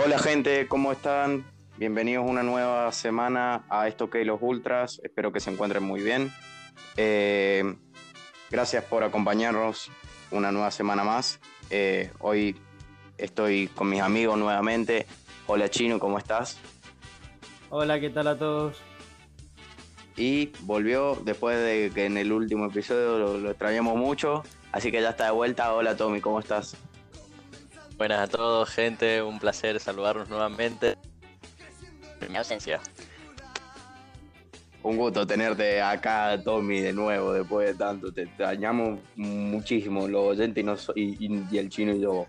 Hola gente, ¿cómo están? Bienvenidos una nueva semana a esto que los Ultras. Espero que se encuentren muy bien. Eh, gracias por acompañarnos una nueva semana más. Eh, hoy estoy con mis amigos nuevamente. Hola Chino, ¿cómo estás? Hola, ¿qué tal a todos? Y volvió después de que en el último episodio lo, lo extrañamos mucho. Así que ya está de vuelta. Hola Tommy, ¿cómo estás? Buenas a todos, gente. Un placer saludarnos nuevamente. En mi ausencia. Un gusto tenerte acá, Tommy, de nuevo, después de tanto. Te extrañamos muchísimo, los oyentes y, nos- y- y- y el chino y yo.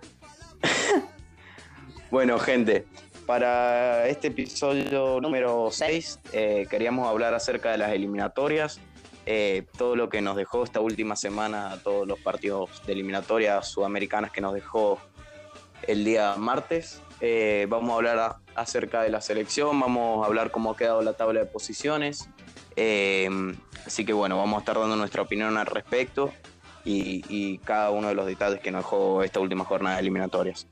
bueno, gente, para este episodio número 6 queríamos hablar acerca de las eliminatorias. eh, todo lo que nos dejó esta última semana, todos los partidos de eliminatorias sudamericanas que nos dejó el día martes. Eh, vamos a hablar acerca de la selección, vamos a hablar cómo ha quedado la tabla de posiciones. Eh, así que bueno, vamos a estar dando nuestra opinión al respecto y, y cada uno de los detalles que nos dejó esta última jornada de eliminatorias.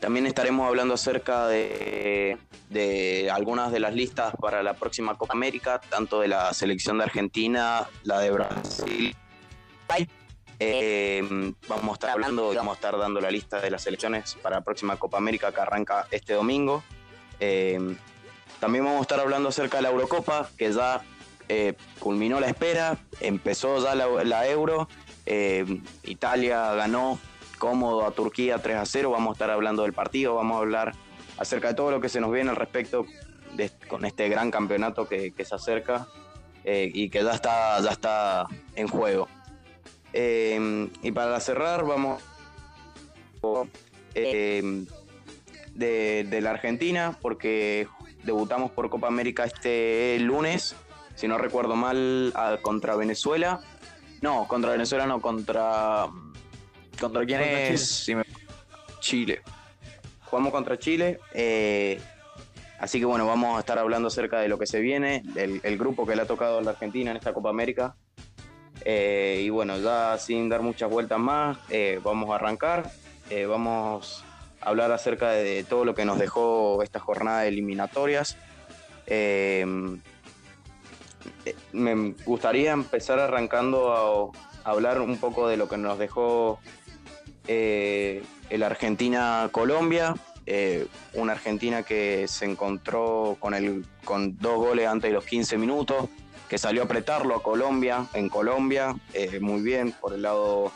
También estaremos hablando acerca de, de algunas de las listas para la próxima Copa América, tanto de la selección de Argentina, la de Brasil. Eh, vamos a estar hablando vamos a estar dando la lista de las selecciones para la próxima Copa América que arranca este domingo. Eh, también vamos a estar hablando acerca de la Eurocopa, que ya eh, culminó la espera, empezó ya la, Euro. Italia ganó cómodo a Turquía 3 a 0. Vamos a estar hablando del partido, vamos a hablar acerca de todo lo que se nos viene al respecto con este gran campeonato que, que se acerca y que ya está, ya está en juego. Eh, y para cerrar, vamos eh, de, de la Argentina, porque debutamos por Copa América este lunes, si no recuerdo mal, a- contra Venezuela. No, contra Venezuela no, contra. ¿Contra quién Contra es? Chile. Si me- Chile. Jugamos contra Chile. eh, así que bueno, vamos a estar hablando acerca de lo que se viene, el, el grupo que le ha tocado a la Argentina en esta Copa América. Eh, y bueno, ya sin dar muchas vueltas más, eh, vamos a arrancar. Eh, vamos a hablar acerca de todo lo que nos dejó esta jornada de eliminatorias. Me gustaría empezar arrancando a, a hablar un poco de lo que nos dejó el Argentina-Colombia. Una Argentina que se encontró con, el, con dos goles antes de los 15 minutos, que salió a apretarlo a Colombia, en Colombia, eh, muy bien por el lado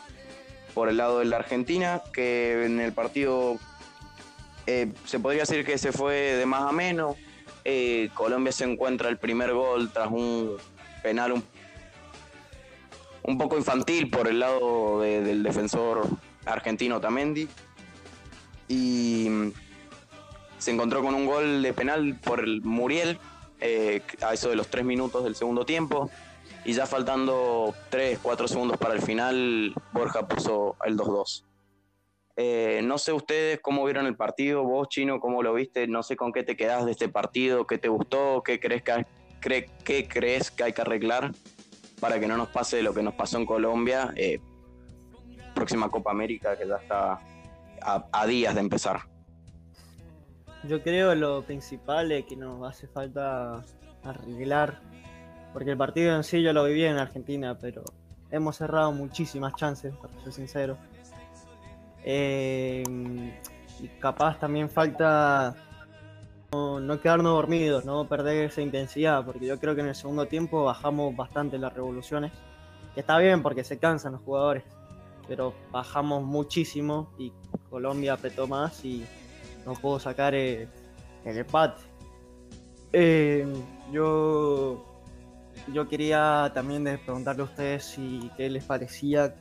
por el lado de la Argentina, que en el partido eh, se podría decir que se fue de más a menos. Eh, Colombia se encuentra el primer gol tras un penal un, un poco infantil por el lado de- del defensor argentino Tamendi. Y mm, se encontró con un gol de penal por el Muriel eh, a eso de los tres minutos del segundo tiempo. Y ya faltando 3, 4 segundos para el final, Borja puso el 2-2. Eh, no sé ustedes cómo vieron el partido, vos Chino, cómo lo viste, no sé con qué te quedás de este partido, qué te gustó, qué crees que, qué crees que hay que arreglar para que no nos pase lo que nos pasó en Colombia, eh, próxima Copa América que ya está a días de empezar. Yo creo lo principal es que nos hace falta arreglar, porque el partido en sí yo lo viví en Argentina, pero hemos cerrado muchísimas chances, para ser sincero. Eh, y capaz también falta no, no quedarnos dormidos, no perder esa intensidad, porque yo creo que en el segundo tiempo bajamos bastante las revoluciones, que está bien porque se cansan los jugadores, pero bajamos muchísimo y Colombia apretó más y no pudo sacar eh, el empate. Eh, yo, yo quería también preguntarle a ustedes si qué les parecía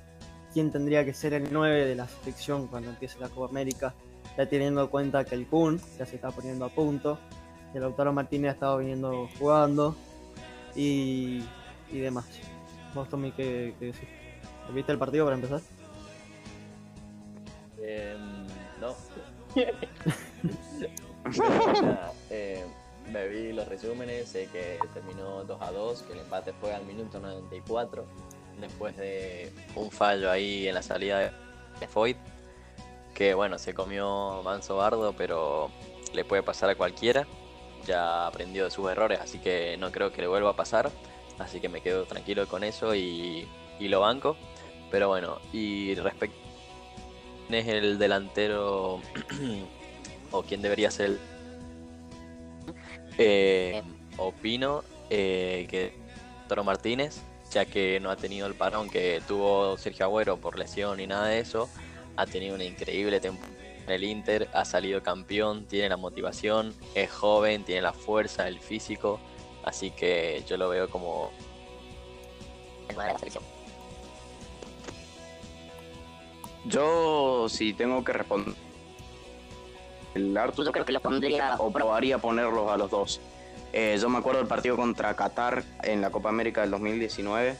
quién tendría que ser el 9 de la selección cuando empiece la Copa América, ya teniendo en cuenta que el Kun ya se está poniendo a punto, que Lautaro Martínez ha estado viniendo jugando y, y demás. ¿Vos, Tommy, qué, qué? ¿Viste el partido para empezar? Eh, no. Pero, nada, eh, me vi los resúmenes, sé que terminó 2 a 2, que el empate fue al minuto 94, después de un fallo ahí en la salida de Foyt. que bueno, se comió Manso Bardo, pero le puede pasar a cualquiera. Ya aprendió de sus errores, así que no creo que le vuelva a pasar. Así que me quedo tranquilo con eso y, y lo banco. Pero bueno, y respecto es el delantero o quién debería ser el eh, opino eh, que Toro Martínez ya que no ha tenido el parón que tuvo Sergio Agüero por lesión y nada de eso ha tenido una increíble temporada en el Inter ha salido campeón tiene la motivación es joven tiene la fuerza el físico así que yo lo veo como la selección Yo, si tengo que responder, el Arthur, Yo creo que lo pondría. o probaría ponerlos a los dos. Eh, yo me acuerdo del partido contra Qatar en la Copa América del 2019,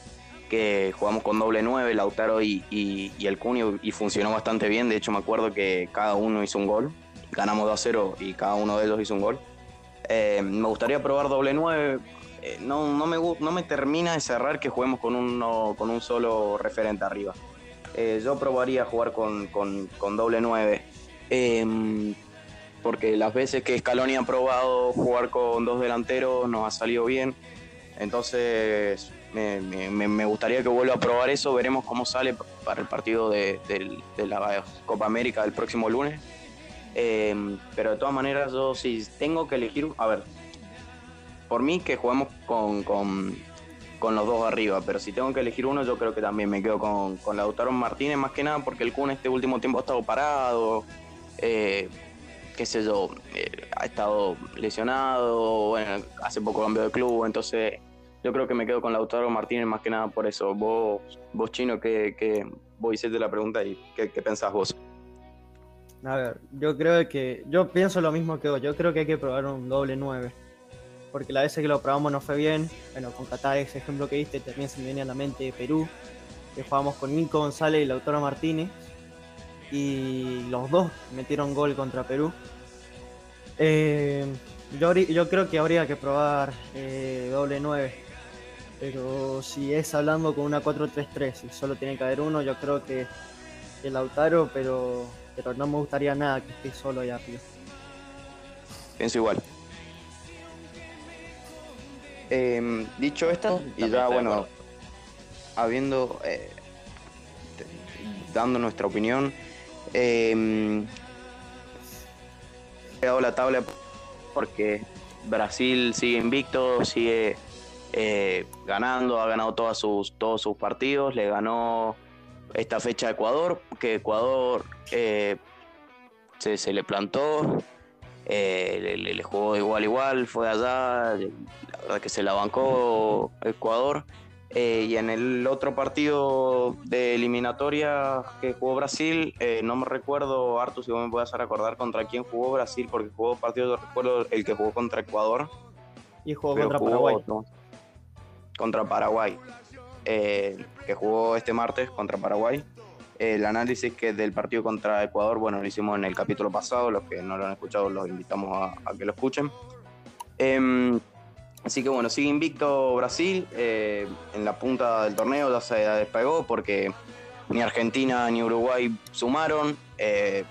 que jugamos con doble 9, Lautaro y, y, y el Cunio, y funcionó bastante bien. De hecho, me acuerdo que cada uno hizo un gol. Ganamos 2 a 0 y cada uno de ellos hizo un gol. Eh, me gustaría probar doble 9. Eh, no, no, me, no me termina de cerrar que juguemos con, uno, con un solo referente arriba. Eh, yo probaría jugar con, con, con doble 9. Em, porque las veces que Scaloni ha probado jugar con dos delanteros nos ha salido bien. Entonces me, me- gustaría que vuelva a probar eso. Veremos cómo sale para el partido de, del- de la Copa América del próximo lunes. Em, pero de todas maneras, yo si tengo que elegir, a ver, por mí que jugamos con, con los dos arriba, pero si tengo que elegir uno, yo creo que también me quedo con, con Lautaro Martínez, más que nada porque el Kun este último tiempo ha estado parado, eh, qué sé yo, eh, ha estado lesionado, bueno, hace poco cambió de club, entonces yo creo que me quedo con Lautaro Martínez más que nada por eso. Vos, vos Chino, que, que vos hiciste la pregunta y qué, qué pensás vos. A ver, yo creo que. Yo pienso lo mismo que vos. Yo creo que hay que probar un doble 9. Porque la vez que lo probamos no fue bien. Bueno, con Qatar, ese ejemplo que diste, también se me viene a la mente Perú. Que jugamos con Nico González y Lautaro Martínez. Y los dos metieron gol contra Perú. Eh, yo, yo creo que habría que probar eh, doble 9. Pero si es hablando con una 4-3-3 y solo tiene que haber uno, yo creo que el Lautaro, pero, pero no me gustaría nada que esté solo allá arriba. Pienso igual. Em, dicho esto, y También ya bueno, habiendo eh, dando nuestra opinión, em, he dado la tabla porque Brasil sigue invicto, sigue eh, ganando, ha ganado todas sus, todos sus partidos, le ganó esta fecha a Ecuador, que Ecuador eh, se, se le plantó, eh, le, le- le jugó igual igual, fue allá, la verdad que se la bancó Ecuador. Eh, y en el otro partido de eliminatoria que jugó Brasil, eh, no me recuerdo, Artu, si vos me puedes hacer acordar contra quién jugó Brasil, porque jugó partido, yo recuerdo el que jugó contra Ecuador, Y jugó contra jugó Paraguay. otro. Contra Paraguay. Eh, que jugó este martes contra Paraguay. El análisis que del partido contra Ecuador, bueno, lo hicimos en el capítulo pasado. Los que no lo han escuchado, los invitamos a, que lo escuchen. Em, así que bueno, sigue invicto Brasil. eh, en la punta del torneo ya se despegó porque ni Argentina ni Uruguay sumaron. eh,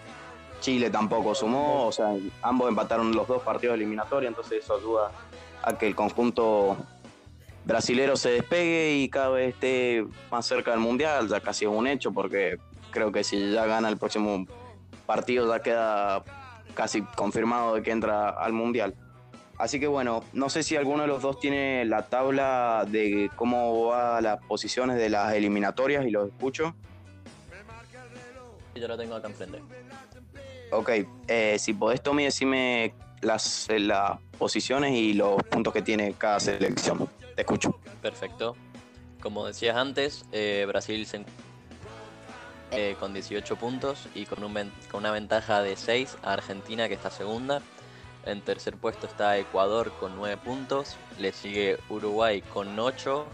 Chile tampoco sumó, o sea, ambos empataron los dos partidos eliminatorios, entonces eso ayuda a que el conjunto brasilero se despegue y cada vez esté más cerca del mundial, ya casi es un hecho, porque creo que si ya gana el próximo partido ya queda casi confirmado de que entra al mundial. Así que bueno, no sé si alguno de los dos tiene la tabla de cómo va las posiciones de las eliminatorias y los escucho. Yo lo tengo acá enfrente. Ok, eh, si podés, Tommy, decime las, las posiciones y los puntos que tiene cada selección. Te escucho. Perfecto. Como decías antes, eh, Brasil se eh, con 18 puntos y con, un con una ventaja de 6 a Argentina que está segunda. En tercer puesto está Ecuador con 9 puntos. Le sigue Uruguay con 8.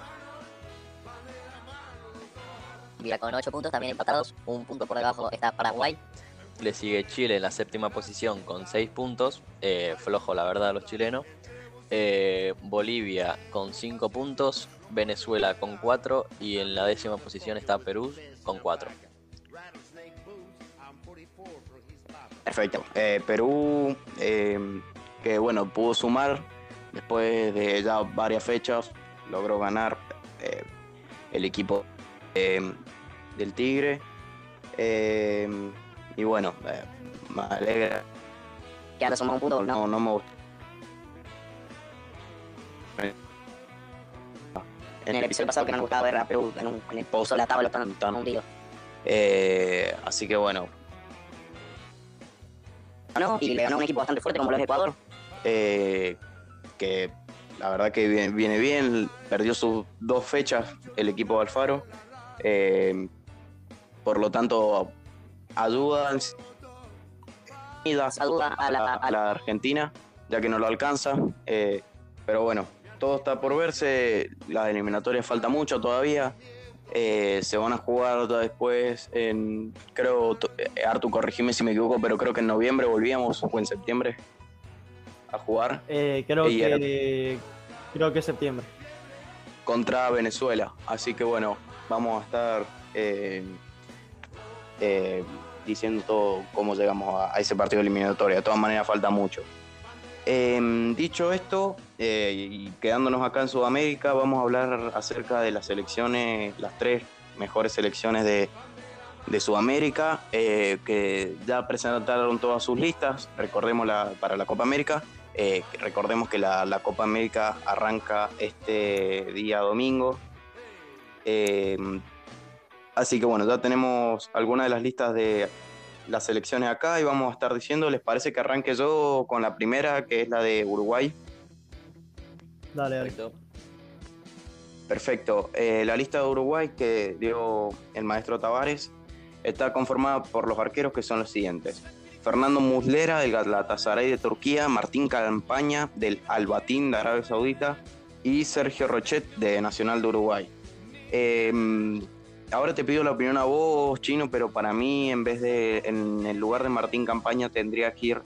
Mira, con 8 puntos también empatados. Un punto por debajo está Paraguay. Le sigue Chile en la séptima posición con 6 puntos. Eh, flojo la verdad los chilenos. Eh, Bolivia con 5 puntos. Venezuela con 4. Y en la décima posición está Perú con 4. Perfecto. Eh, Perú, eh, que bueno, pudo sumar después de ya varias fechas, logró ganar eh, el equipo eh, del Tigre. Eh, y bueno, eh, me alegra. Que ahora sumado un punto. No, no me gusta. En el episodio pasado que no nos gustaba ver a Perú en, un, en el pozo de la tabla tan, tan hundido. Eh, así que bueno, ¿no? Y le ganó un equipo bastante fuerte como lo es Ecuador. eh, que la verdad que viene, viene bien, perdió sus dos fechas el equipo de Alfaro, eh, por lo tanto ayuda Ayuda a la- a la Argentina, ya que no lo alcanza, eh, pero bueno, todo está por verse, las eliminatorias falta mucho todavía. eh, se van a jugar después en, creo, eh, Artu, corregime si me equivoco, pero creo que en noviembre volvíamos o en septiembre a jugar. Eh, creo Y era- que creo que es septiembre. contra Venezuela. Así que bueno, vamos a estar eh, eh, diciendo todo cómo llegamos a, a ese partido eliminatorio. De todas maneras falta mucho. Eh, dicho esto, eh, y quedándonos acá en Sudamérica, vamos a hablar acerca de las selecciones, las tres mejores selecciones de, Sudamérica, eh, que ya presentaron todas sus listas, recordemos para la Copa América. Eh, recordemos que la, Copa América arranca este día domingo. Eh, así que bueno, ya tenemos algunas de las listas de las selecciones acá y vamos a estar diciendo, ¿les parece que arranque yo con la primera, que es la de Uruguay? Dale, dale. Perfecto. Perfecto. Eh, la lista de Uruguay que dio el maestro Tavares está conformada por los arqueros que son los siguientes. Fernando Muslera del Galatasaray de Turquía, Martín Campaña del Albatín de Arabia Saudita y Sergio Rochet de Nacional de Uruguay. Eh, ahora te pido la opinión a vos, Chino, pero para mí en vez de, en el lugar de Martín Campaña tendría que ir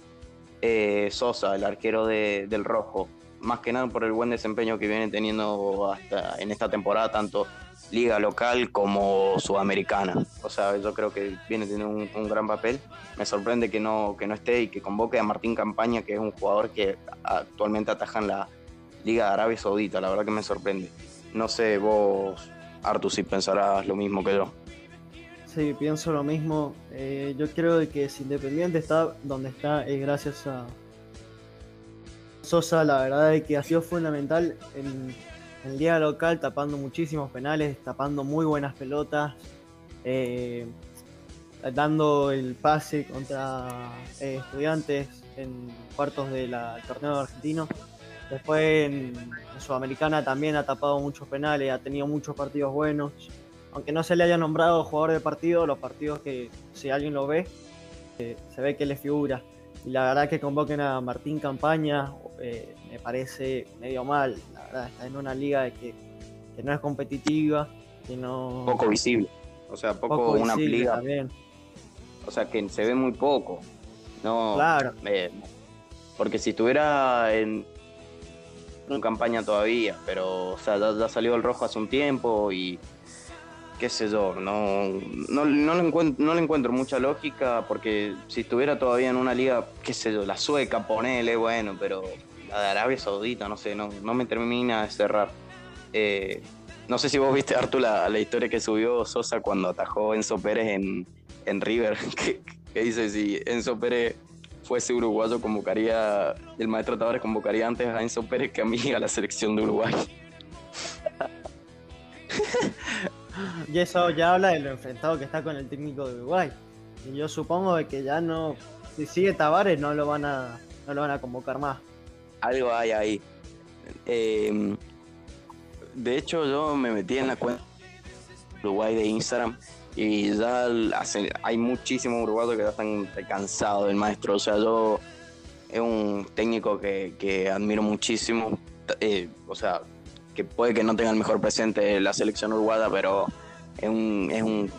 eh, Sosa, el arquero de- del Rojo más que nada por el buen desempeño que viene teniendo hasta en esta temporada, tanto liga local como sudamericana. O sea, yo creo que viene teniendo un, gran papel. Me sorprende que no, que no esté y que convoque a Martín Campaña, que es un jugador que actualmente ataja en la Liga Arabia Saudita. La verdad que me sorprende. No sé, vos, Artu, si pensarás lo mismo que yo. Sí, pienso lo mismo. Eh, yo creo que si Independiente está donde está es gracias a Sosa, la verdad es que ha sido fundamental en, en liga local, tapando muchísimos penales, tapando muy buenas pelotas, eh, dando el pase contra eh, estudiantes en cuartos del torneo argentino. Después en, Sudamericana también ha tapado muchos penales, ha tenido muchos partidos buenos aunque no se le haya nombrado jugador de partido, los partidos que si alguien lo ve, eh, se ve que le figura. Y la verdad que convoquen a Martín Campaña eh, me parece medio mal. La verdad, está en una liga de que, que no es competitiva, que no... Poco visible. O sea, poco, poco una liga. también. O sea, que se ve muy poco. No, Claro, Eh, porque si estuviera en, en campaña todavía, pero o sea, ya, ya salió el rojo hace un tiempo y qué sé yo, no, no, no, le encuentro, no le encuentro mucha lógica porque si estuviera todavía en una liga, qué sé yo, la sueca, ponele, bueno, pero la de Arabia Saudita, no sé, no, no me termina de cerrar. Eh, no sé si vos viste, Artu, la, la historia que subió Sosa cuando atajó Enzo Pérez en, en River, que, que dice si Enzo Pérez fuese uruguayo convocaría, el maestro Tavares convocaría antes a Enzo Pérez que a mí a la selección de Uruguay. y eso ya habla de lo enfrentado que está con el técnico de Uruguay. Y yo supongo que ya no, si sigue Tavares no lo van a, no lo van a convocar más. Algo hay ahí. Eh, de hecho, yo me metí en la cuenta de Uruguay de Instagram y ya hace- hay muchísimos uruguayos que ya están cansados del maestro. O sea, yo es un técnico que, que admiro muchísimo. eh, o sea, que puede que no tenga el mejor presente la selección uruguaya, pero es un, es un,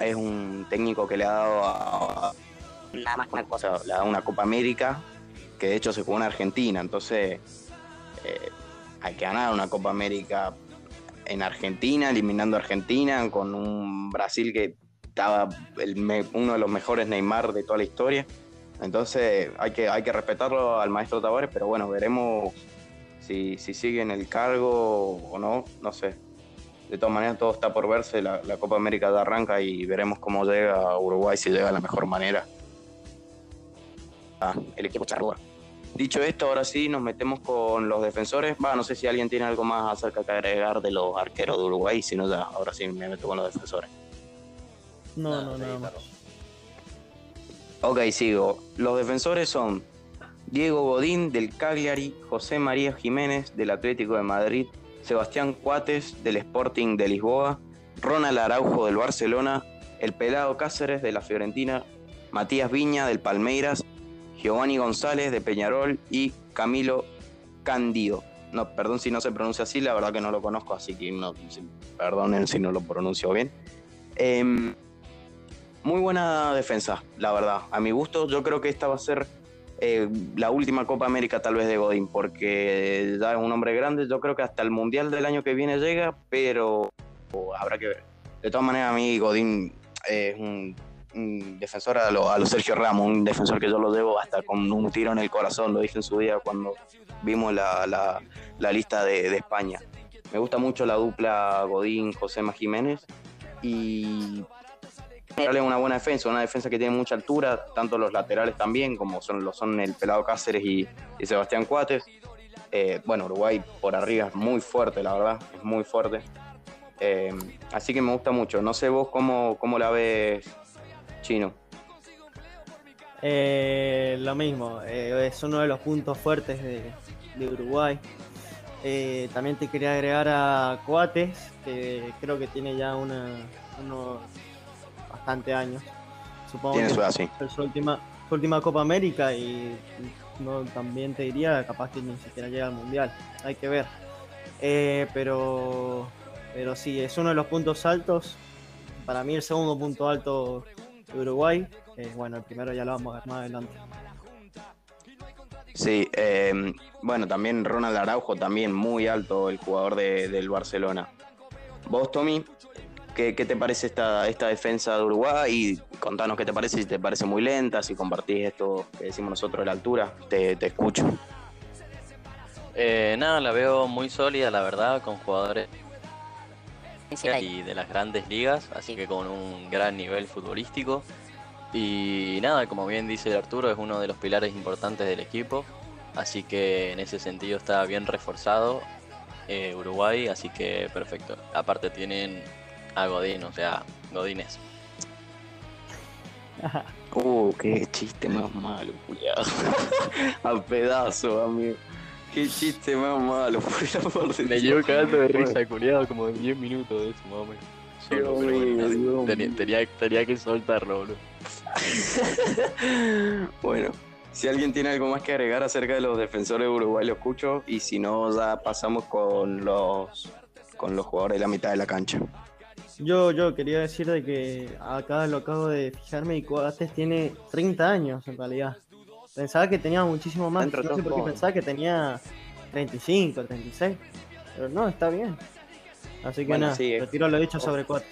es un técnico que le ha dado a, Nada más que una cosa. le da una Copa América, que de hecho se jugó en Argentina, entonces eh, hay que ganar una Copa América en Argentina, eliminando a Argentina, con un Brasil que estaba el uno de los mejores Neymar de toda la historia. Entonces hay que, hay que respetarlo al maestro Tavares, pero bueno, veremos si, si sigue en el cargo o no, no sé. De todas maneras, todo está por verse, la, Copa América ya arranca y veremos cómo llega Uruguay, si llega de la mejor manera. Ah, el equipo charrúa. Dicho esto, ahora sí nos metemos con los defensores. Va, no sé si alguien tiene algo más acerca que agregar de los arqueros de Uruguay, si no ya, ahora sí me meto con los defensores. No, Nada, no, nada más. Ok, sigo. Los defensores son Diego Godín del Cagliari, José María Jiménez del Atlético de Madrid, Sebastián Cuates del Sporting de Lisboa, Ronald Araujo del Barcelona, el Pelado Cáceres de la Fiorentina, Matías Viña del Palmeiras, Giovanni González de Peñarol y Camilo Candido. No, perdón si no se pronuncia así, la verdad que no lo conozco, así que no, perdonen si no lo pronuncio bien. Em, muy buena defensa, la verdad. A mi gusto, yo creo que esta va a ser eh, la última Copa América tal vez de Godín, porque ya es un hombre grande. Yo creo que hasta el Mundial del año que viene llega, pero habrá que ver. De todas maneras, a mí Godín es un, defensor a lo, a lo Sergio Ramos, un defensor que yo lo debo hasta con un tiro en el corazón, lo dije en su día cuando vimos la, la- lista de, de España. Me gusta mucho la dupla Godín-José Jiménez y darle una buena defensa, una defensa que tiene mucha altura, tanto los laterales también, como son, lo son el Pelado Cáceres y, y Sebastián Cuates. Eh, bueno, Uruguay por arriba es muy fuerte, la verdad, es muy fuerte. Eh, así que me gusta mucho. No sé vos cómo, cómo la ves, Chino. Eh, lo mismo, eh, es uno de los puntos fuertes de, de Uruguay. Eh, también te quería agregar a Coates, que creo que tiene ya una, unos bastante años. Supongo Tiene que su edad, sí. es su última, su última Copa América y no, también te diría capaz que ni siquiera llega al Mundial. Hay que ver. Eh, pero, pero sí, es uno de los puntos altos. Para mí el segundo punto alto Uruguay. Eh, bueno, el primero ya lo vamos a ver más adelante. Sí, eh, bueno, también Ronald Araujo, también muy alto el jugador de- del Barcelona. Vos, Tommy, ¿qué, qué te parece esta, esta defensa de Uruguay? Y contanos qué te parece, si te parece muy lenta, si compartís esto que decimos nosotros de la altura. Te, te escucho. Eh, nada, la veo muy sólida, la verdad, con jugadores. Y de las grandes ligas, así que con un gran nivel futbolístico. Y nada, como bien dice Arturo, es uno de los pilares importantes del equipo, así que en ese sentido está bien reforzado eh, Uruguay, así que perfecto. Aparte tienen a Godín, o sea, Godínez. Uh, qué chiste más malo, culiado. A pedazo, amigo. Qué chiste más malo, por el amor de Me llevo cagando de risa, culiado, como 10 minutos de eso, más o menos. Solo, Dios pero bueno, mío, nada, Dios tenía, mío. tenía, tenía que soltarlo, boludo. bueno, si alguien tiene algo más que agregar acerca de los defensores de Uruguay, lo escucho. Y si no, ya pasamos con los, con los jugadores de la mitad de la cancha. Yo, yo quería decir de que acá lo acabo de fijarme y Coates tiene 30 años en realidad. Pensaba que tenía muchísimo más. Dentro de No sé por qué pensaba que tenía 35, 36. Pero no, está bien. Así que Bueno, nada, sí, retiro lo dicho sobre Coates.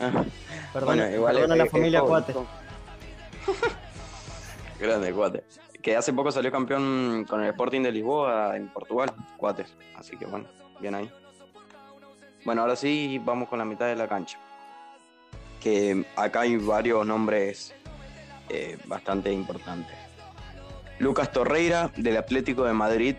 Ah, Perdona, bueno, igual perdona es- la familia. Coates. Grande, Cuates. Que hace poco salió campeón con el Sporting de Lisboa en Portugal, Cuates. Así que bueno, bien ahí. Bueno, ahora sí vamos con la mitad de la cancha. Que acá hay varios nombres eh, bastante importantes. Lucas Torreira, del Atlético de Madrid.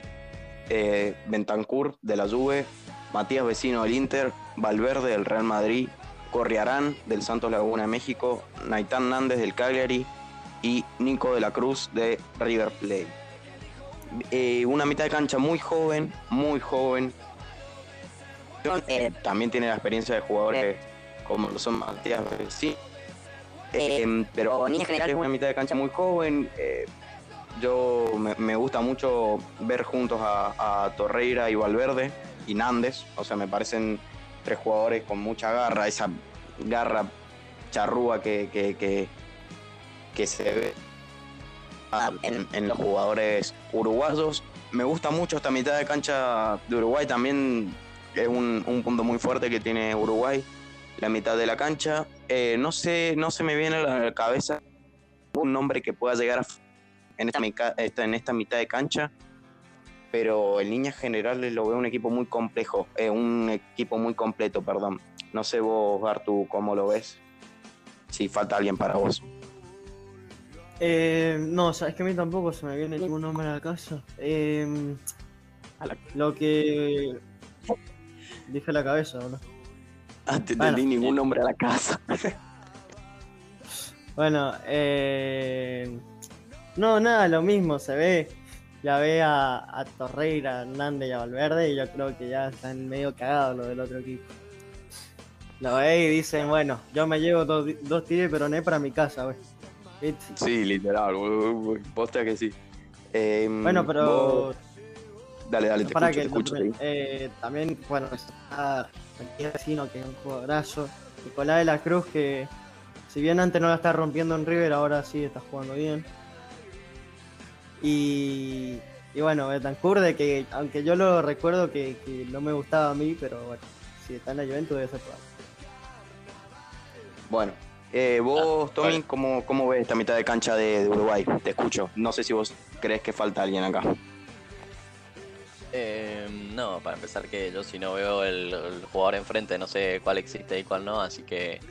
eh, Bentancur, de la Juve. Matías Vecino, del Inter. Valverde, del Real Madrid. Corriarán, del Santos Laguna de México. Naitán Nández, del Cagliari y Nico de la Cruz de River Plate. Eh, una mitad de cancha muy joven, muy joven. Eh, también tiene la experiencia de jugadores como lo son Matías sí. Eh, pero en general- es una mitad de cancha muy joven. eh, yo me, me gusta mucho ver juntos a, a Torreira y Valverde y Nández. O sea, me parecen tres jugadores con mucha garra, esa garra charrúa que, que, que, que se ve en, en los jugadores uruguayos. Me gusta mucho esta mitad de cancha de Uruguay, también es un, un punto muy fuerte que tiene Uruguay, la mitad de la cancha. Eh, no sé, no se me viene a la cabeza un nombre que pueda llegar a en esta, en esta mitad de cancha, pero en líneas generales lo veo un equipo muy complejo, eh, un equipo muy completo, perdón. No sé vos, Artu, cómo lo ves. Si falta alguien para vos. Eh, no, sabes que a mí tampoco se me viene ningún nombre a la casa. Eh, Lo que dije a la cabeza, ¿no? Te Bueno. entendí ningún nombre a la casa. Bueno, eh, no, nada, lo mismo, se ve. Ya ve a, a Torreira, a Hernández y a Valverde y yo creo que ya están medio cagados los del otro equipo. Lo ve y dicen, bueno, yo me llevo dos, dos tiros pero no para mi casa, güey. Sí, literal, posta que sí. Eh, Bueno, pero vos- Dale, dale, te para escucho, que te escucho. eh, también, bueno, está Matías Vecino, que es un jugadorazo. Nicolás de la Cruz, que si bien antes no la está rompiendo en River, ahora sí está jugando bien. Y, y bueno, Betancourt, de que aunque yo lo recuerdo que, que no me gustaba a mí, pero bueno, si está en la Juventus debe ser probable. Bueno, eh, vos, Ah, Tommy, vale. ¿cómo, ¿cómo ves esta mitad de cancha de, de Uruguay? Te escucho. No sé si vos crees que falta alguien acá. Eh, no, para empezar que yo si no veo el, jugador enfrente no sé cuál existe y cuál no, así que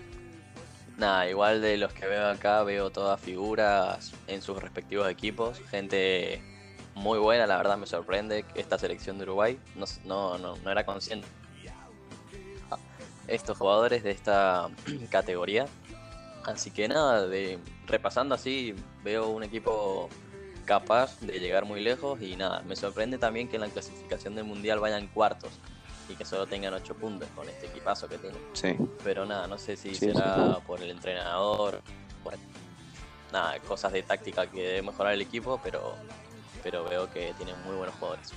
nada, igual de los que veo acá veo todas figuras en sus respectivos equipos, gente muy buena, la verdad me sorprende esta selección de Uruguay, no, no, no, no era consciente. Estos jugadores de esta categoría, así que nada, de, repasando así veo un equipo capaz de llegar muy lejos y nada, me sorprende también que en la clasificación del mundial vayan cuartos y que solo tengan 8 puntos con este equipazo que tienen. Sí. Pero nada, no sé si Sí, será por el entrenador, por nada, cosas de táctica que debe mejorar el equipo, pero pero veo que tienen muy buenos jugadores.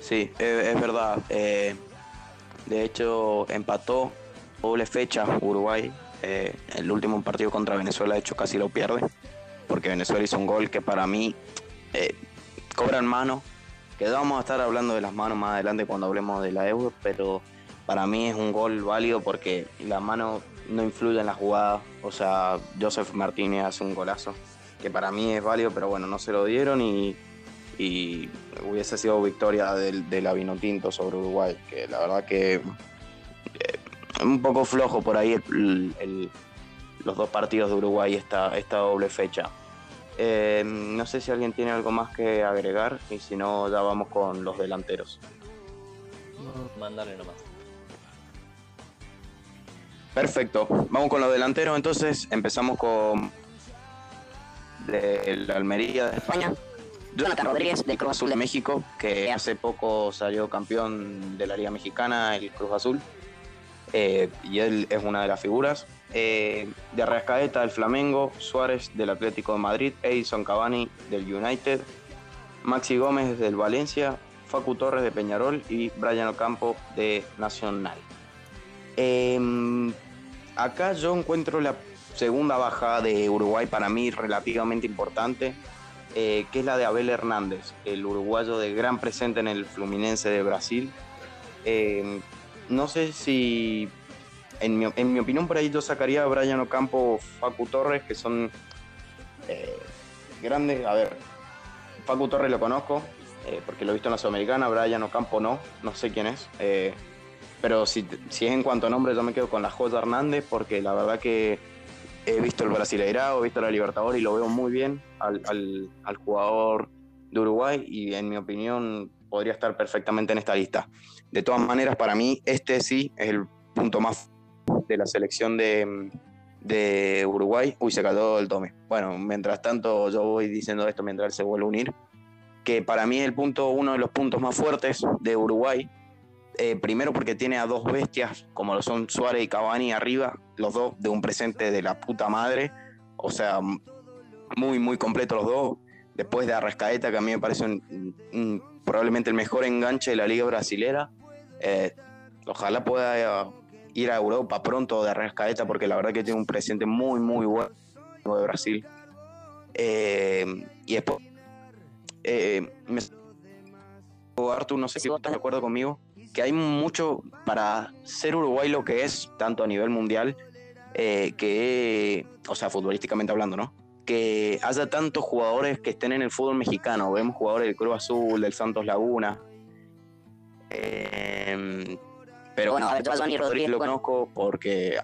Sí, es verdad. eh, de hecho, empató doble fecha Uruguay. eh, el último partido contra Venezuela, de hecho, casi lo pierde. Porque Venezuela hizo un gol que para mí eh, cobran mano. Que vamos a estar hablando de las manos más adelante cuando hablemos de la Euro. Pero para mí es un gol válido porque la mano no influye en la jugada. O sea, Joseph Martínez hace un golazo. Que para mí es válido, pero bueno, no se lo dieron y hubiese sido victoria del, de la Vinotinto sobre Uruguay, que la verdad que eh, un poco flojo por ahí el- los dos partidos de Uruguay esta, esta doble fecha. Eh, no sé si alguien tiene algo más que agregar y si no ya vamos con los delanteros. Mándale nomás. Perfecto, vamos con los delanteros entonces, empezamos con de la Almería de España. Jonathan Rodríguez del Cruz Azul de México, que hace poco salió campeón de la Liga Mexicana, el Cruz Azul. Eh, y él es una de las figuras. Eh, de Arrascaeta del Flamengo, Suárez del Atlético de Madrid, Edison Cavani del United, Maxi Gómez del Valencia, Facu Torres de Peñarol y Brian Ocampo de Nacional. Eh, acá yo encuentro la segunda baja de Uruguay para mí relativamente importante eh, que es la de Abel Hernández, el uruguayo de gran presente en el Fluminense de Brasil. Eh, no sé si, en mi, opinión, por ahí yo sacaría a Brian Ocampo, Facu Torres, que son eh, grandes. A ver, Facu Torres lo conozco, eh, porque lo he visto en la Sudamericana, Brian Ocampo no, no sé quién es. eh, pero si, es en cuanto a nombre, yo me quedo con la J. Hernández, porque la verdad que he visto el Brasileirao, he visto la Libertadores y lo veo muy bien al jugador de Uruguay y en mi opinión podría estar perfectamente en esta lista. De todas maneras, para mí este sí es el punto más de la selección de, de Uruguay. Uy, se cayó el tome. Bueno, mientras tanto yo voy diciendo esto mientras él se vuelve a unir, que para mí es el punto, uno de los puntos más fuertes de Uruguay. Eh, primero porque tiene a dos bestias como lo son Suárez y Cavani arriba, los dos de un presente de la puta madre, o sea, muy, muy completo los dos. Después de Arrascaeta, que a mí me parece un- probablemente el mejor enganche de la liga brasilera. Eh, ojalá pueda ir a Europa pronto de Arrascaeta, porque la verdad que tiene un presente muy, muy bueno de Brasil. Eh, y después, eh, me... No sé si estás de acuerdo conmigo, que hay mucho para ser Uruguay lo que es, tanto a nivel mundial, eh, que, o sea, futbolísticamente hablando, ¿no? Que haya tantos jugadores que estén en el fútbol mexicano. Vemos jugadores del Cruz Azul, del Santos Laguna. Eh, pero Bueno, a ver, yo a Johnny Rodríguez, lo conozco porque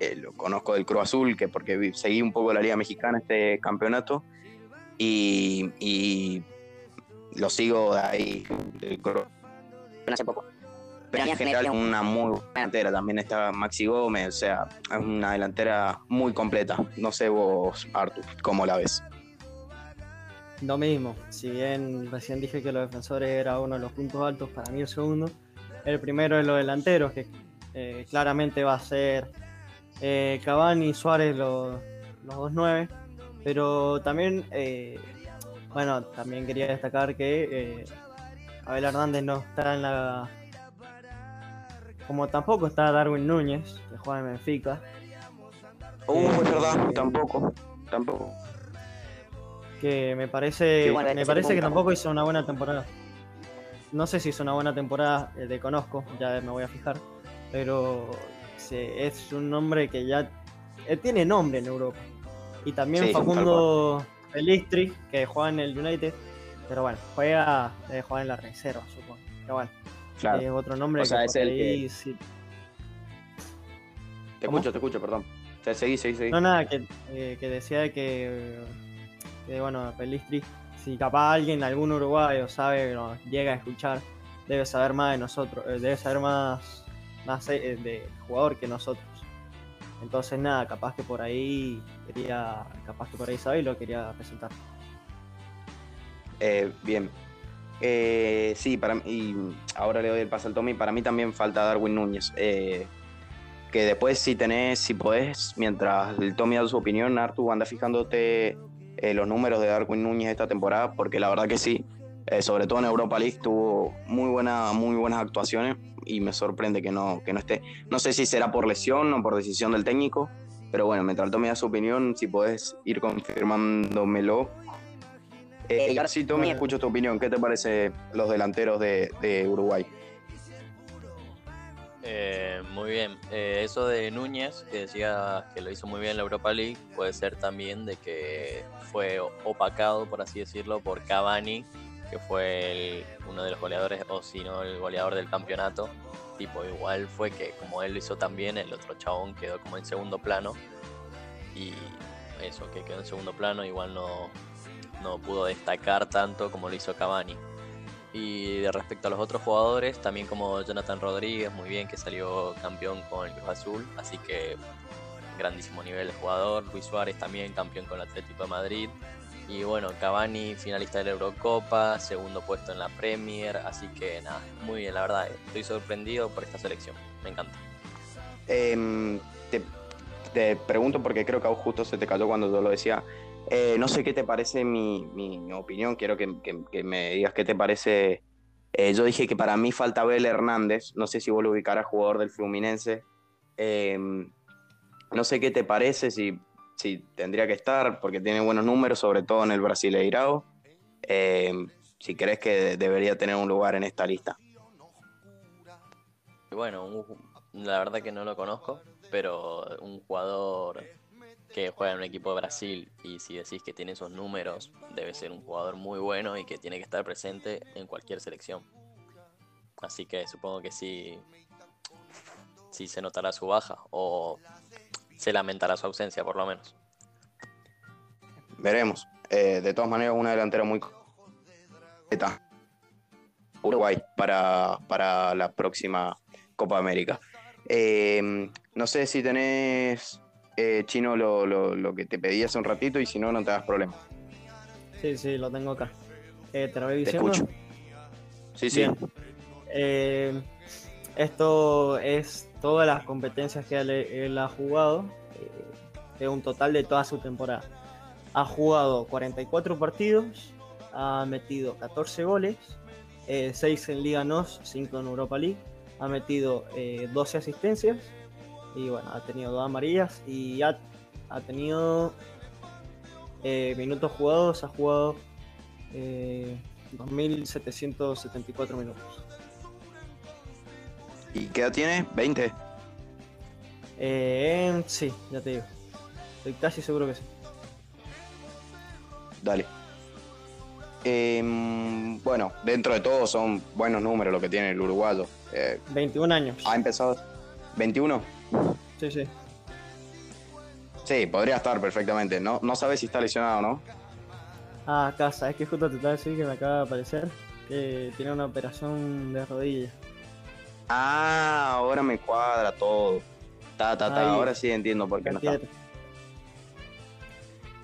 eh, lo conozco del Cruz Azul, que porque vi- seguí un poco la Liga Mexicana este campeonato y, y lo sigo de ahí del Cruz hace poco. pero en general es una muy buena delantera. También está Maxi Gómez, o sea, es una delantera muy completa. No sé vos, Artur, cómo la ves. Lo mismo, si bien recién dije que los defensores era uno de los puntos altos, para mí el segundo. El primero es los delanteros, que eh, claramente va a ser eh, Cavani y Suárez los, los dos nueve. Pero también, eh, bueno, también quería destacar que eh, Abel Hernández no está en la. Como tampoco está Darwin Núñez, que juega en Benfica. Uh, es verdad, Eh, tampoco, tampoco. que me parece Que bueno, me parece que tampoco hizo una buena temporada. No sé si hizo una buena temporada, eh, de conozco, ya me voy a fijar, pero es un nombre que ya eh, tiene nombre en Europa. Y también Sí, Facundo Pelistri, que juega en el United, pero bueno, juega, debe jugar en la reserva, supongo. Pero bueno, Claro, es otro nombre O sea, que es el sí- te ¿cómo? escucho, te escucho, perdón. Seguí, seguí, seguí. No, nada, que, eh, que decía de que, que, bueno, Pelistri, si capaz alguien, algún uruguayo sabe, llega a escuchar, debe saber más de nosotros, eh, debe saber más, más eh, de jugador que nosotros. Entonces nada, capaz que por ahí quería, capaz que por ahí sabe lo quería presentar. Eh, bien. Eh, sí, para mí, y ahora le doy el paso al Tommy. Para mí también falta Darwin Núñez. Eh, que después, si tenés, si podés, mientras el Tommy da su opinión, Artu, anda fijándote eh, los números de Darwin Núñez esta temporada, porque la verdad que sí, eh, sobre todo en Europa League, tuvo muy, buena, muy buenas actuaciones y me sorprende que no, que no esté. No sé si será por lesión o por decisión del técnico, pero bueno, mientras da su opinión, si podés ir confirmándomelo. Eh, sí, Tommy, Bueno. escucho tu opinión. ¿Qué te parece los delanteros de, de Uruguay? Eh, muy bien. Eh, eso de Núñez, que decía que lo hizo muy bien en la Europa League, puede ser también de que fue opacado, por así decirlo, por Cavani, que fue el- uno de los goleadores, o si no, el goleador del campeonato. Tipo, igual fue que como él lo hizo también, el otro chabón quedó como en segundo plano. Y eso, que quedó en segundo plano, igual no, no pudo destacar tanto como lo hizo Cavani. Y de respecto a los otros jugadores, también como Jonathan Rodríguez, muy bien que salió campeón con el Cruz Azul, así que grandísimo nivel de jugador. Luis Suárez también campeón con el Atlético de Madrid. Y bueno, Cavani finalista de la Eurocopa, segundo puesto en la Premier, así que nada, muy bien, la verdad, estoy sorprendido por esta selección, me encanta. Em, te, te pregunto porque creo que a justo se te cayó cuando yo lo decía. Eh, no sé qué te parece mi, mi opinión, quiero que, me digas qué te parece. Eh, yo dije que para mí falta Abel Hernández, no sé si vos lo ubicarás jugador del Fluminense. Em, no sé qué te parece, si, si tendría que estar, porque tiene buenos números, sobre todo en el Brasileirao. Em, si crees que debería tener un lugar en esta lista. Bueno, la verdad que no lo conozco, pero un jugador que juega en un equipo de Brasil y si decís que tiene esos números, debe ser un jugador muy bueno y que tiene que estar presente en cualquier selección. Así que supongo que sí, sí se notará su baja o se lamentará su ausencia por lo menos. Veremos. Eh, de todas maneras, una delantera muy. Uruguay para, para la próxima Copa América. Eh, no sé si tenés, eh, Chino, lo, lo- lo que te pedí hace un ratito y si no, no te das problema. Sí, sí, lo tengo acá. Eh, ¿Te lo voy Te diciendo? escucho. Sí, sí. Bien. Eh, esto es todas las competencias que él, él ha jugado, eh, de un total de toda su temporada. Ha jugado 44 partidos, ha metido 14 goles, 6 en Liga NOS, 5 en Europa League, ha metido eh, 12 asistencias y bueno, ha tenido dos amarillas y ha, ha tenido eh, minutos jugados, ha jugado eh, 2.774 minutos. ¿Y qué edad tiene? ¿20? Eh, sí, ya te digo. Estoy casi seguro que sí. Dale. Em, bueno, dentro de todo son buenos números lo que tiene el uruguayo. Eh, 21 años. ha empezado 21. Sí, sí. Sí, podría estar perfectamente. No, no sabes si está lesionado o no. Ah, acá, sabes que justo te estaba diciendo que me acaba de aparecer que tiene una operación de rodilla. Ah, ahora me cuadra todo. Ta, ta, ta. Ahora sí entiendo por qué no está.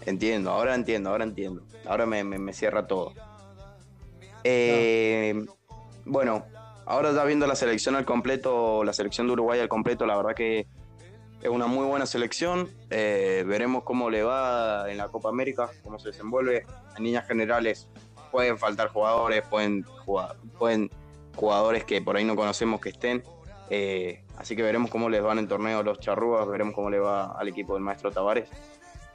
Entiendo, ahora entiendo, ahora entiendo. Ahora me, me- me cierra todo. Eh, Bueno, ahora ya viendo la selección al completo, la selección de Uruguay al completo, la verdad que es una muy buena selección. Eh, veremos cómo le va en la Copa América, cómo se desenvuelve. En líneas generales pueden faltar jugadores, pueden, jugar, pueden jugadores que por ahí no conocemos que estén. Eh, así que veremos cómo les van en torneo los charrúas, veremos cómo le va al equipo del maestro Tavares.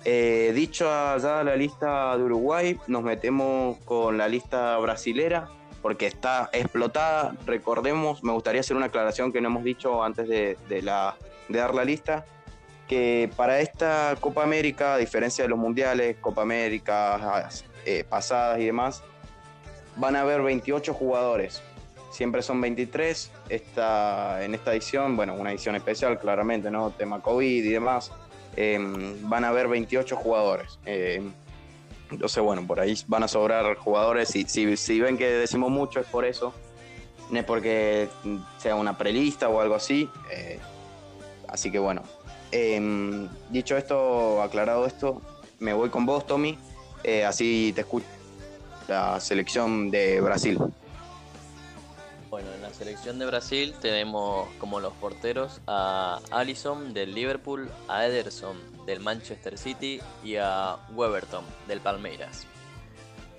Eh, dicho ya la lista de Uruguay, nos metemos con la lista brasilera porque está explotada. Recordemos, me gustaría hacer una aclaración que no hemos dicho antes de, dar la lista, que para esta Copa América, a diferencia de los mundiales, Copa América eh, pasadas y demás, van a haber 28 jugadores. Siempre son 23. Esta, en esta edición, bueno, una edición especial, claramente, ¿no? Tema COVID y demás. eh, van a haber 28 jugadores. Eh, entonces, bueno, por ahí van a sobrar jugadores. Y si, si ven que decimos mucho es por eso. No es porque sea una prelista o algo así. eh, así que bueno. Eh, dicho esto, aclarado esto, me voy con vos, Tommy. eh, así te escucho la selección de Brasil. Bueno, en la selección de Brasil tenemos como los porteros a Alisson del Liverpool, a Ederson del Manchester City y a Weberton del Palmeiras.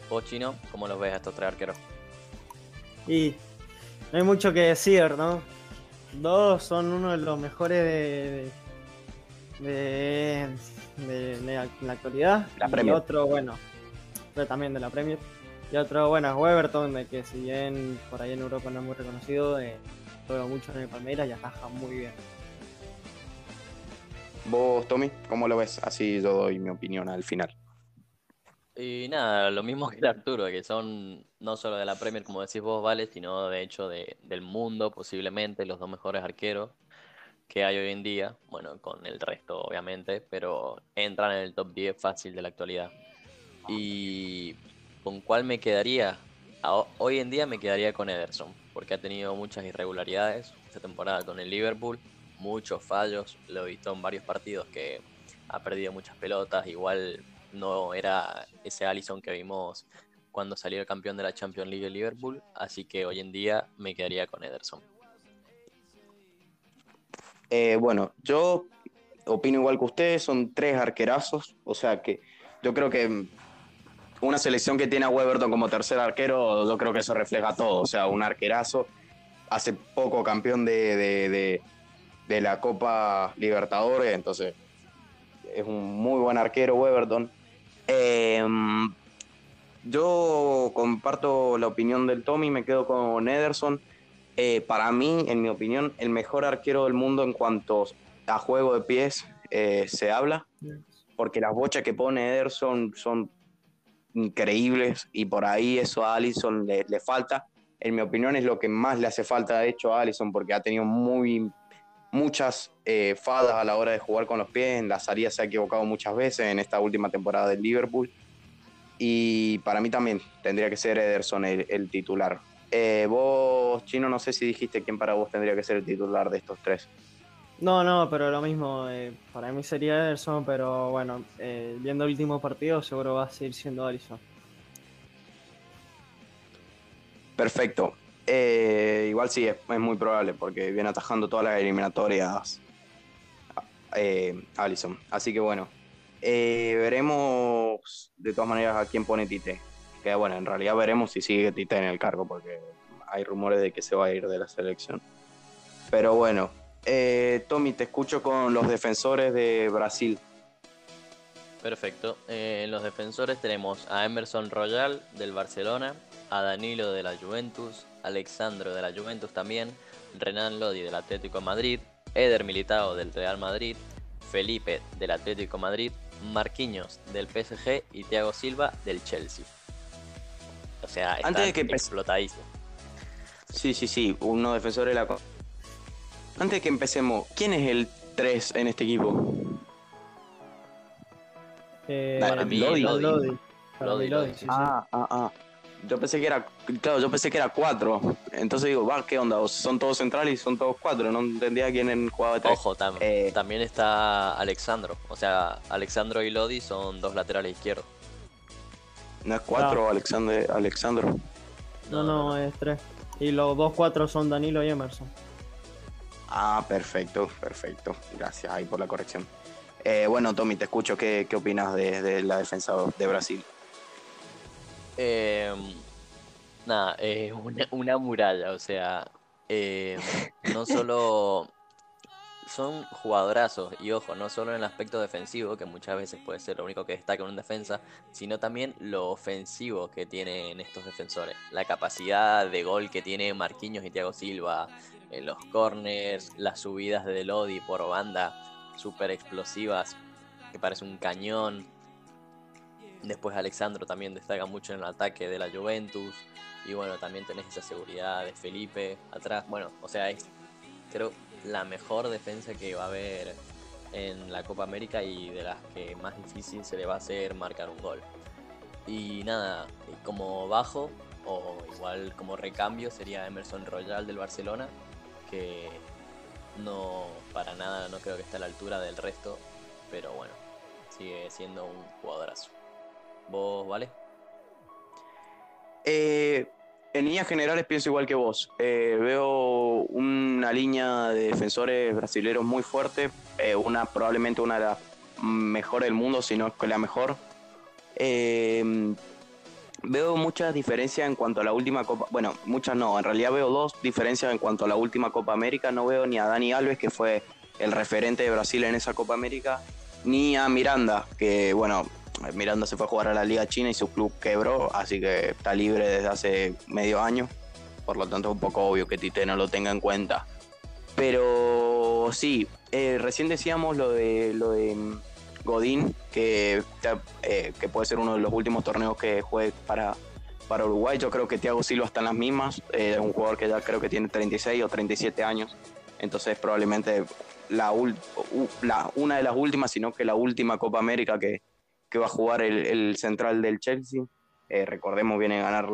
Vos, Chino, ¿cómo los ves a estos tres arqueros? Y no hay mucho que decir, ¿no? Dos son uno de los mejores de, de, de- de la, la actualidad. La y Premier. otro, bueno, pero también de la Premier. Y otro, bueno, es Weberton, de que si bien por ahí en Europa no es muy reconocido, eh, juega mucho en el Palmeiras y ataja muy bien. Vos, Tommy, ¿cómo lo ves? Así yo doy mi opinión al final. Y nada, lo mismo que Arturo, que son no solo de la Premier, como decís vos, Vale, sino de hecho de- del mundo, posiblemente, los dos mejores arqueros que hay hoy en día. Bueno, con el resto, obviamente, pero entran en el top 10 fácil de la actualidad. ¿Y con cuál me quedaría? Hoy en día me quedaría con Ederson, porque ha tenido muchas irregularidades esta temporada con el Liverpool, muchos fallos, lo he visto en varios partidos que ha perdido muchas pelotas, igual no era ese Allison que vimos cuando salió el campeón de la Champions League de Liverpool, así que hoy en día me quedaría con Ederson. Eh, bueno, yo opino igual que ustedes, son tres arquerazos, o sea que yo creo que una selección que tiene a Weberton como tercer arquero, yo creo que eso refleja todo, o sea, un arquerazo, hace poco campeón de- de la Copa Libertadores, entonces es un muy buen arquero Weberton. Eh, yo comparto la opinión del Tommy, me quedo con Ederson. Eh, para mí, en mi opinión, el mejor arquero del mundo en cuanto a juego de pies eh, se habla, porque las bochas que pone Ederson son increíbles y por ahí eso a Allison le, le falta. En mi opinión es lo que más le hace falta de hecho a Allison porque ha tenido muy muchas eh, fadas a la hora de jugar con los pies, en la salida se ha equivocado muchas veces en esta última temporada del Liverpool y para mí también tendría que ser Ederson el, el titular. Eh, vos, Chino, no sé si dijiste quién para vos tendría que ser el titular de estos tres. No, no, pero lo mismo, eh, para mí sería Ederson, pero bueno, eh, viendo el último partido seguro va a seguir siendo Alisson. Perfecto. Eh, igual sí, es, muy probable porque viene atajando todas las eliminatorias eh, Allison. Así que bueno, eh, veremos de todas maneras a quién pone Tite. Que bueno, en realidad veremos si sigue Tite en el cargo porque hay rumores de que se va a ir de la selección. Pero bueno, eh, Tommy, te escucho con los defensores de Brasil. Perfecto. Eh, en los defensores tenemos a Emerson Royal del Barcelona, a Danilo de la Juventus, Alexandro de la Juventus también, Renan Lodi del Atlético de Madrid, Eder Militao del Real Madrid, Felipe del Atlético Madrid, Marquinhos del PSG y Thiago Silva del Chelsea. O sea, están Antes de que explotadísimos. Sí, sí, sí, uno defensor de la... Antes de que empecemos, ¿quién es el 3 en este equipo? Eh, Para mí, Lodi. Lodi. Lodi. Lodi, mí, Lodi. Lodi, sí, sí. Ah, ah, ah. Yo pensé que era, claro, yo pensé que era 4. Entonces digo, va, ¿qué onda? O Son todos centrales y son todos 4. No entendía quién jugaba de 3. Ojo, tam- Eh. también está Alexandro. O sea, Alexandro y Lodi son dos laterales izquierdos. ¿No es 4 Alexander, Alexandro? No, no, es tres. Y los dos cuatro son Danilo y Emerson. Ah, perfecto, perfecto. Gracias ahí por la corrección. Eh, bueno, Tommy, te escucho. ¿Qué, qué opinas de, de la defensa de Brasil? Eh, nada, es una, una muralla, o sea, eh, no solo son jugadorazos, y ojo, no solo en el aspecto defensivo, que muchas veces puede ser lo único que destaca en un defensa, sino también lo ofensivo que tienen estos defensores. La capacidad de gol que tiene Marquinhos y Thiago Silva, en los corners, las subidas de Lodi por banda, súper explosivas, que parece un cañón. Después Alexandro también destaca mucho en el ataque de la Juventus. Y bueno, también tenés esa seguridad de Felipe atrás. Bueno, o sea, es creo la mejor defensa que va a haber en la Copa América y de las que más difícil se le va a hacer marcar un gol. Y nada, como bajo o igual como recambio sería Emerson Royal del Barcelona, que no para nada no creo que esté a la altura del resto, pero bueno, sigue siendo un jugadorazo. ¿Vos, vale? Eh, en líneas generales pienso igual que vos. Eh, veo una línea de defensores brasileños muy fuerte, eh, una probablemente una de las mejores del mundo, si no es la mejor. Veo muchas diferencias en cuanto a la última Copa. Bueno, muchas no, en realidad veo dos diferencias en cuanto a la última Copa América. No veo ni a Dani Alves, que fue el referente de Brasil en esa Copa América, ni a Miranda, que bueno, Miranda se fue a jugar a la Liga China y su club quebró, así que está libre desde hace medio año. Por lo tanto, es un poco obvio que Tite no lo tenga en cuenta. Pero sí, eh, recién decíamos lo de lo de mm, Godín, que, eh, que puede ser uno de los últimos torneos que juegue para, para Uruguay. Yo creo que Thiago Silva está en las mismas. Es un jugador que ya creo que tiene 36 o 37 años. Entonces, probablemente la- una de las últimas, sino que la última Copa América que, que va a jugar el, central del Chelsea. Eh, recordemos, viene a ganar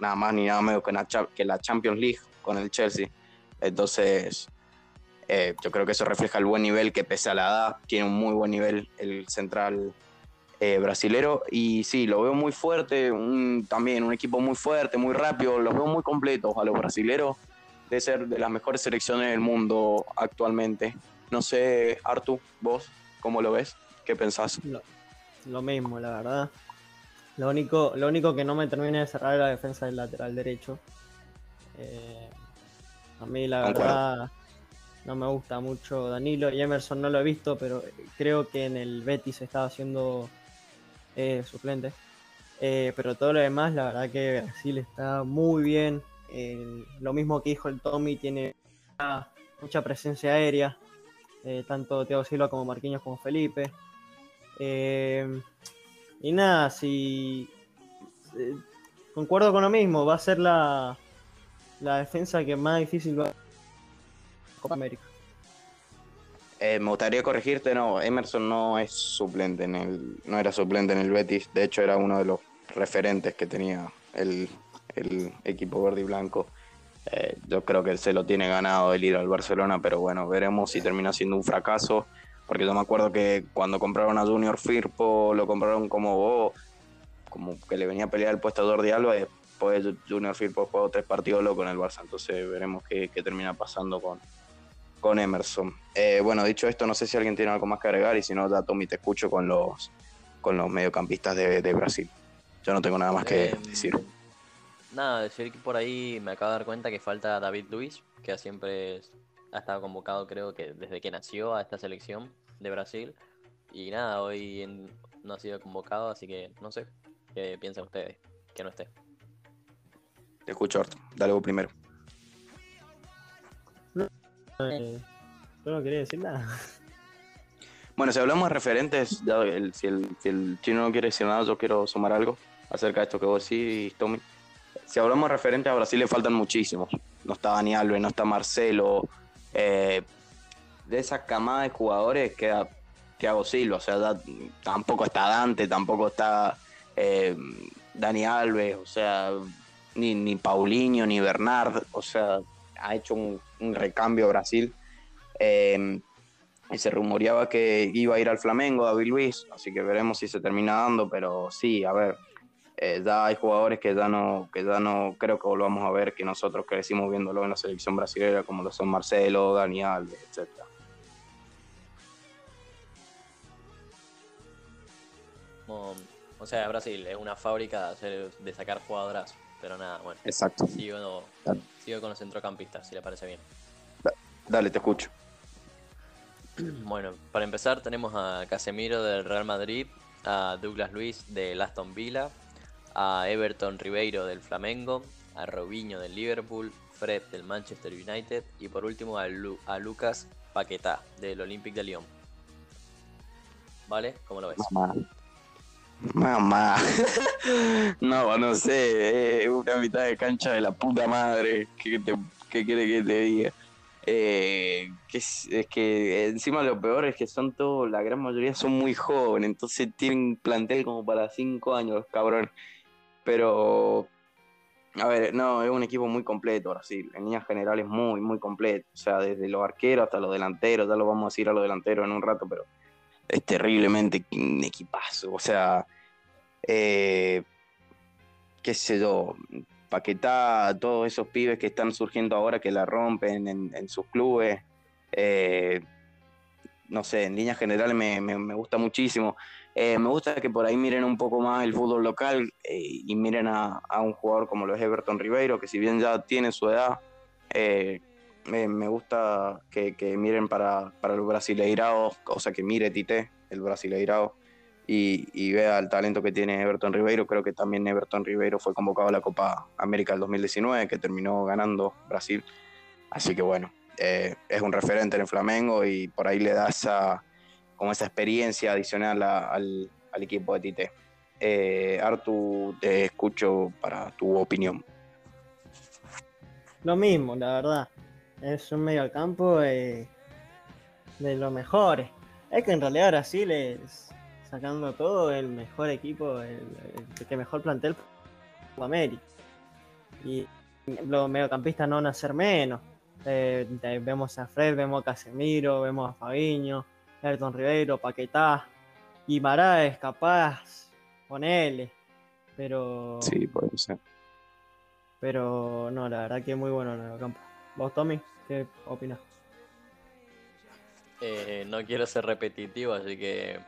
nada más ni nada menos que, la Champions League con el Chelsea. Entonces, eh, yo creo que eso refleja el buen nivel que pese a la edad, tiene un muy buen nivel el central eh, brasilero. Y sí, lo veo muy fuerte, también un equipo muy fuerte, muy rápido, los veo muy completos a los brasileros, de ser de las mejores selecciones del mundo actualmente. No sé, Artu, vos, ¿cómo lo ves? ¿Qué pensás? Lo mismo, la verdad. Lo único, lo único que no me termina de cerrar es la defensa del lateral derecho. Eh, a mí la verdad no me gusta mucho Danilo y Emerson no lo he visto, pero creo que en el Betis estaba haciendo eh, suplente. Eh, pero todo lo demás, la verdad que Brasil está muy bien. Lo mismo que dijo el Tommy, tiene mucha, presencia aérea. tanto Thiago Silva como Marquinhos como Felipe. Eh, y nada, si eh, concuerdo con lo mismo, va a ser la, la defensa que más difícil va a Copa América. Eh, me gustaría corregirte, no, Emerson no es suplente en el, no era suplente en el Betis, de hecho era uno de los referentes que tenía el, el equipo verde y blanco. Yo creo que se lo tiene ganado el ir al Barcelona, pero bueno, veremos si termina siendo un fracaso, porque yo me acuerdo que cuando compraron a Junior Firpo, lo compraron como oh, como que le venía a pelear el puesto a Jordi Alba, y después Junior Firpo jugó tres partidos con el Barça, entonces veremos qué, qué termina pasando con, con Emerson. Eh, bueno, dicho esto, no sé si alguien tiene algo más que agregar y si no, ya Tommy te escucho con los, con los mediocampistas de, de Brasil. Yo no tengo nada más que Eh, decir. Nada, decir que por ahí me acabo de dar cuenta que falta David Luiz, que siempre ha estado convocado, creo que desde que nació a esta selección de Brasil. Y nada, hoy en- no ha sido convocado, así que no sé qué piensan ustedes que no esté. Te escucho, Arturo. Dale vos primero. Eh, Yo no quería decir nada. Bueno, si hablamos de referentes, ya el- si, el, si el chino no quiere decir nada, yo quiero sumar algo acerca de esto que vos decís, Tommy. Si hablamos de referentes, a Brasil le faltan muchísimos. No está Dani Alves, no está Marcelo. Eh, de esa camada de jugadores queda Thiago Silva. O sea, tampoco está Dante, tampoco está eh, Dani Alves, o sea, ni, ni Paulinho, ni Bernard. O sea, ha hecho un, un recambio Brasil. Eh, y se rumoreaba que iba a ir al Flamengo David Luis, así que veremos si se termina dando, pero sí, a ver, eh, ya hay jugadores que ya no, que ya no creo que volvamos a ver que nosotros crecimos viéndolo en la selección brasileña, como lo son Marcelo, Dani Alves, etcétera. O sea, Brasil es una fábrica de, hacer- de sacar jugadoras. Pero nada, bueno. Exacto. Sigo, sigo con los centrocampistas, si le parece bien. Dale, te escucho. Bueno, para empezar tenemos a Casemiro del Real Madrid, a Douglas Luis del Aston Villa, a Everton Ribeiro del Flamengo, a Robinho del Liverpool, Fred del Manchester United y por último a, Lu- a Lucas Paquetá del Olympique de Lyon. ¿Vale? ¿Cómo lo ves? Mamá. Mamá. no, no sé, es una mitad de cancha de la puta madre. ¿Qué, te, qué quiere que te diga? Eh, que es, es que encima lo peor es que son todos, la gran mayoría son muy jóvenes, entonces tienen plantel como para cinco años, cabrón. Pero, a ver, no, es un equipo muy completo Brasil, en líneas generales muy, muy completo. O sea, desde los arqueros hasta los delanteros, ya lo vamos a decir a los delanteros en un rato, pero es terriblemente un equipazo. O sea, eh, qué sé yo, Paquetá, todos esos pibes que están surgiendo ahora que la rompen en, sus clubes. eh, no sé, en líneas generales me- me gusta muchísimo. Eh, me gusta que por ahí miren un poco más el fútbol local eh, y miren a, a un jugador como lo es Everton Ribeiro, que si bien ya tiene su edad, eh, me, gusta que, que miren para, para el brasileirao, o sea, que mire Tite, el brasileirao, y, y vea el talento que tiene Everton Ribeiro. Creo que también Everton Ribeiro fue convocado a la Copa América del 2019, que terminó ganando Brasil. Así que bueno, es un referente en el Flamengo y por ahí le da esa, como esa experiencia adicional al, al equipo de Tite. Eh, Artu, te escucho para tu opinión. Lo mismo, la verdad. Es un mediocampo eh, de los mejores. Es que en realidad Brasil es, sacando todo, el mejor equipo, el, que mejor plantel de América. Y los mediocampistas no van a ser menos. Eh, vemos a Fred, vemos a Casemiro, vemos a Fabiño, Ayrton Ribeiro, Paquetá, Guimaraes, capaz, ponele. Pero, Sí, puede ser. pero no, la verdad que es muy bueno el mediocampo. ¿Vos, Tommy? ¿Qué opinas? Eh, no quiero ser repetitivo, así que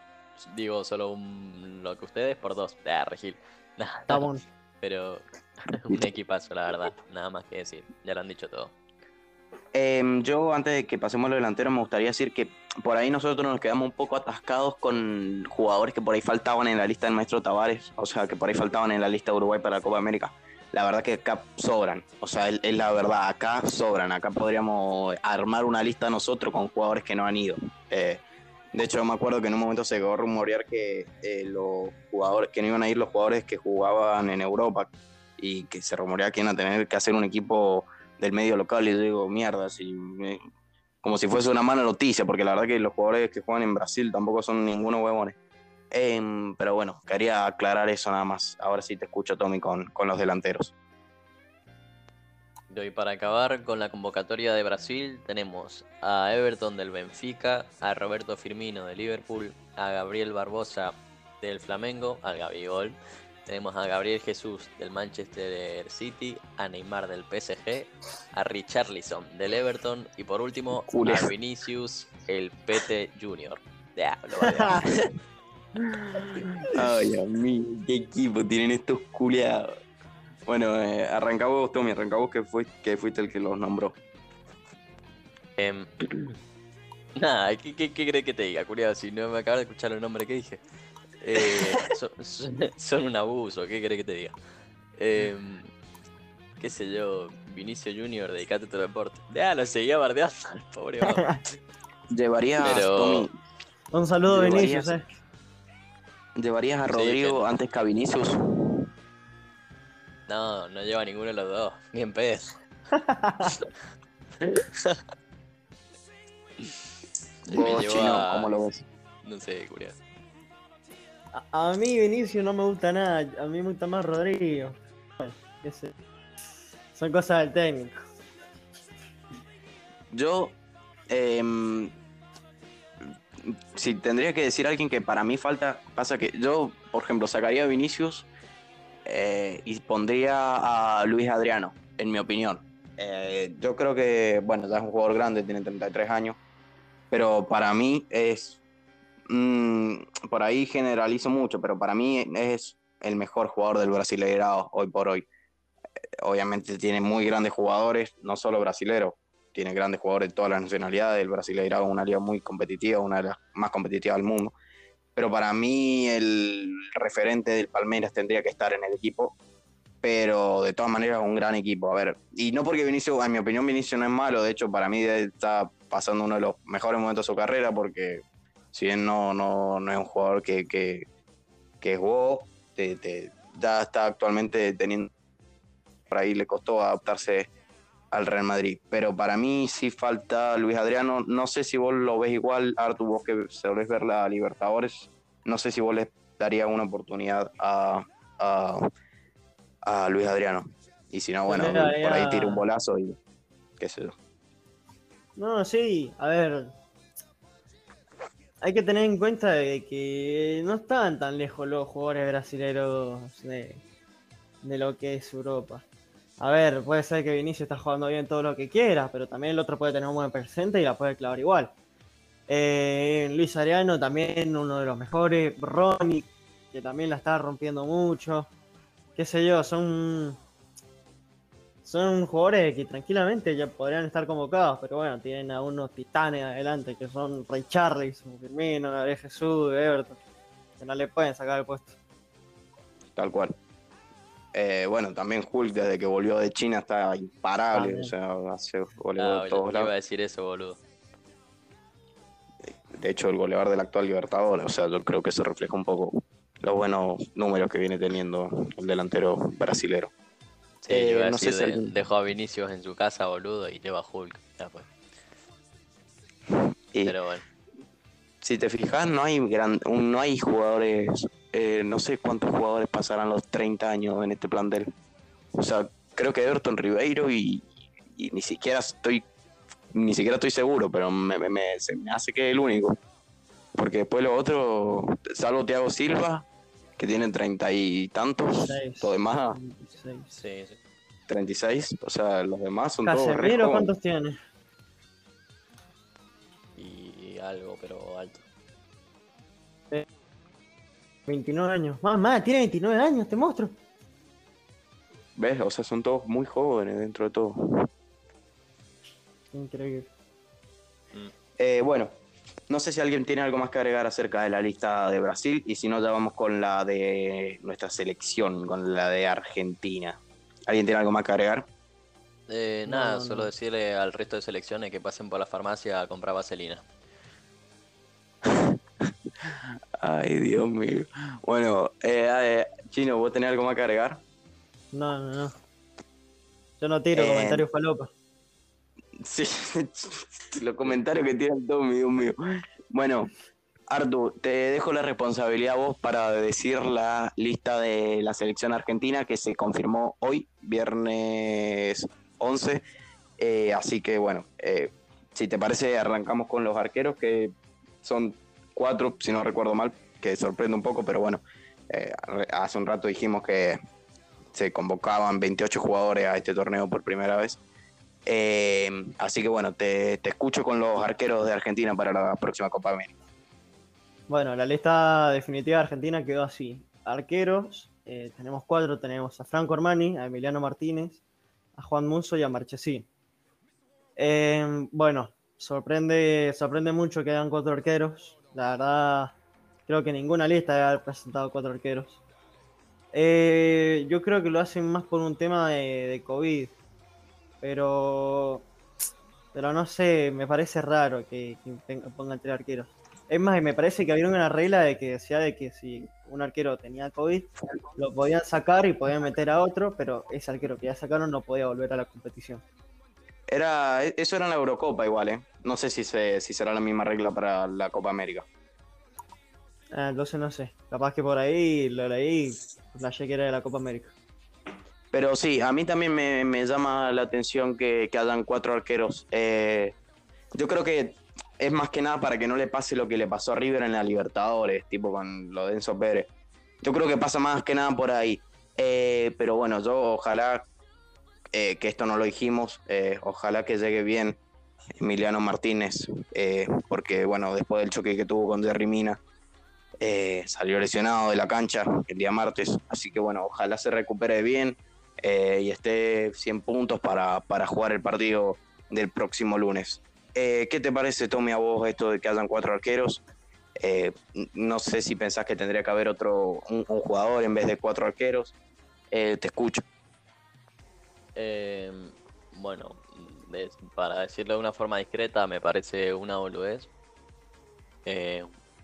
digo solo un- lo que ustedes por dos. Ah, Regil. Nah. Pero un equipazo, la verdad. Nada más que decir. Ya lo han dicho todo. Em, yo, antes de que pasemos a los delanteros, me gustaría decir que por ahí nosotros nos quedamos un poco atascados con jugadores que por ahí faltaban en la lista del maestro Tavares, o sea, que por ahí faltaban en la lista de Uruguay para la Copa América. La verdad que acá sobran, o sea, es, la verdad, acá sobran, acá podríamos armar una lista nosotros con jugadores que no han ido. Eh, de hecho, yo me acuerdo que en un momento se a rumorear que eh, los jugadores, que no iban a ir los jugadores que jugaban en Europa y que se rumoreaba que iban a tener que hacer un equipo del medio local y yo digo, mierda, si me- como si fuese una mala noticia, porque la verdad que los jugadores que juegan en Brasil tampoco son ninguno huevones. Em, pero bueno, quería aclarar eso nada más. Ahora sí te escucho, Tommy, con, con los delanteros. Y para acabar con la convocatoria de Brasil, tenemos a Everton del Benfica, a Roberto Firmino de Liverpool, a Gabriel Barbosa del Flamengo, al Gabigol. Tenemos a Gabriel Jesús del Manchester City, a Neymar del PSG, a Richarlison del Everton y por último a Vinicius el Pete Junior. Ya, lo. Ay, a mí, qué equipo tienen estos culiados. Bueno, eh, arranca vos, Tommy, arranca vos que, fuiste, que fuiste el que los nombró. Em, nada, ¿qué, qué, qué crees que te diga, curioso? Si no me acabas de escuchar el nombre que dije. Eh, son, un abuso, ¿qué crees que te diga? Em, qué sé yo, Vinicio Junior, dedicate a tu deporte. Ya lo seguía bardeando al pobre. vago. Llevarías, Pero- Tommy, Un saludo, Llevarías- Vinicius, eh. llevarías a Sí, Rodrigo que- antes que a Vinicius. No, no lleva ninguno de los dos. Ni en pedo. Me Vos, llevo Chino, a- ¿cómo lo ves? No sé, curioso. A, mí Vinicius no me gusta nada, a mí me gusta más Rodrigo. Bueno. Son cosas del técnico. Yo, em, si tendría que decir a alguien que para mí falta, pasa que yo, por ejemplo, sacaría a Vinicius eh, y pondría a Luis Adriano, en mi opinión. Eh, yo creo que, bueno, ya es un jugador grande, tiene 33 años, pero para mí es, mm, por ahí generalizo mucho, pero para mí es el mejor jugador del Brasileirao hoy por hoy. Eh, Obviamente tiene muy grandes jugadores, no solo brasileros, tiene grandes jugadores de todas las nacionalidades. El Brasileirao es una liga muy competitiva, una de las más competitivas del mundo. Pero para mí el referente del Palmeiras tendría que estar en el equipo. Pero de todas maneras un gran equipo. A ver, y no porque Vinicio, en mi opinión, Vinicio no es malo. De hecho, para mí está pasando uno de los mejores momentos de su carrera porque si bien no, no, no es un jugador que, que, que wow, te, te- ya está actualmente teniendo... Por ahí le costó adaptarse al Real Madrid. Pero para mí sí falta Luis Adriano. No sé si vos lo ves igual, Artu, vos que solés ver la Libertadores. No sé si vos le darías una oportunidad a, a, a Luis Adriano. Y si no, bueno, daría- por ahí tira un bolazo y qué sé yo. No, sí, a ver. Hay que tener en cuenta que no están tan lejos los jugadores brasileños de, de lo que es Europa. A ver, puede ser que Vinicius está jugando bien todo lo que quiera, pero también el otro puede tener un buen presente y la puede clavar igual. Eh, Luis Ariano también uno de los mejores. Ronnie, que también la está rompiendo mucho. Qué sé yo, son son jugadores que tranquilamente ya podrían estar convocados, pero bueno, tienen a unos titanes adelante que son Ray Charles, Firmino, Gabriel Jesús, Everton, que no le pueden sacar el puesto. Tal cual. Eh, bueno, también Hulk desde que volvió de China está imparable. También. O sea, hace goles Ah, de yo todos iba a lados. decir eso, boludo. De hecho, el goleador del actual Libertadores. O sea, yo creo que eso refleja un poco los buenos números que viene teniendo el delantero brasilero. Sí, Eh, yo iba a no sé si de- alguien- dejó a Vinicius en su casa, boludo, y lleva a Hulk. Ya fue. Y Pero bueno. si te fijas, no hay gran, no hay jugadores, eh, no sé cuántos jugadores pasarán los 30 años en este plantel. O sea, creo que Everton Ribeiro y, y ni siquiera estoy ni siquiera estoy seguro, pero me, me- me- se me hace que es el único. Porque después los otros, salvo Thiago Silva, que tiene treinta y tantos, los demás, 26. Sí, sí. 36, o sea, los demás son todos re Casemiro, jóvenes. ¿cuántos tiene? Y algo, pero alto. 29 años. Más, más, tiene 29 años este monstruo. ¿Ves? O sea, son todos muy jóvenes dentro de todo. Increíble. Eh, bueno, no sé si alguien tiene algo más que agregar acerca de la lista de Brasil y si no, ya vamos con la de nuestra selección, con la de Argentina. ¿Alguien tiene algo más que agregar? Eh, No, nada, no, solo decirle al resto de selecciones que pasen por la farmacia a comprar vaselina. Ay, Dios mío. Bueno, eh, eh, Chino, ¿vos tenés algo más que agregar? No, no, no. Yo no tiro Eh, comentarios falopa. Sí, los comentarios que tienen todos, Dios mío. Bueno, Artu, te dejo la responsabilidad a vos para decir la lista de la selección argentina que se confirmó hoy, viernes 11. Eh, así que bueno, eh, si te parece, arrancamos con los arqueros, que son cuatro, si no recuerdo mal, que sorprende un poco, pero bueno, eh, hace un rato dijimos que se convocaban 28 jugadores a este torneo por primera vez. Eh, así que bueno, te, te escucho con los arqueros de Argentina para la próxima Copa América. Bueno, la lista definitiva de Argentina quedó así. Arqueros, eh, tenemos cuatro, tenemos a Franco Armani, a Emiliano Martínez, a Juan Musso y a Marchesín. Eh, bueno, sorprende, sorprende mucho que hayan cuatro arqueros. La verdad, creo que ninguna lista haber presentado cuatro arqueros. Eh, yo creo que lo hacen más por un tema de, de COVID. Pero Pero no sé, me parece raro que, pongan tres arqueros. Es más, me parece que había una regla de que decía de que si un arquero tenía COVID, lo podían sacar y podían meter a otro, pero ese arquero que ya sacaron no podía volver a la competición. Era, e, eso era en la Eurocopa igual, ¿eh? No sé si, se, si será la misma regla para la Copa América. Ah, entonces no sé, capaz que por ahí lo leí, la que era de la Copa América. Pero sí, a mí también me, me llama la atención que, que hayan cuatro arqueros. Eh, yo creo que es más que nada para que no le pase lo que le pasó a River en la Libertadores, tipo con lo de Enzo Pérez. Yo creo que pasa más que nada por ahí. Eh, pero bueno, yo ojalá eh, que esto no lo dijimos, ojalá que llegue bien Emiliano Martínez, porque bueno, después del choque que tuvo con Jerry Mina, salió lesionado de la cancha el día martes, así que bueno, ojalá se recupere bien eh, y esté 100 puntos para, para jugar el partido del próximo lunes. Eh, ¿Qué te parece, Tommy, a vos esto de que hayan cuatro arqueros? Eh, no sé si pensás que tendría que haber otro, un, jugador en vez de cuatro arqueros. Te escucho. Bueno, para decirlo de una forma discreta, me parece una boludez.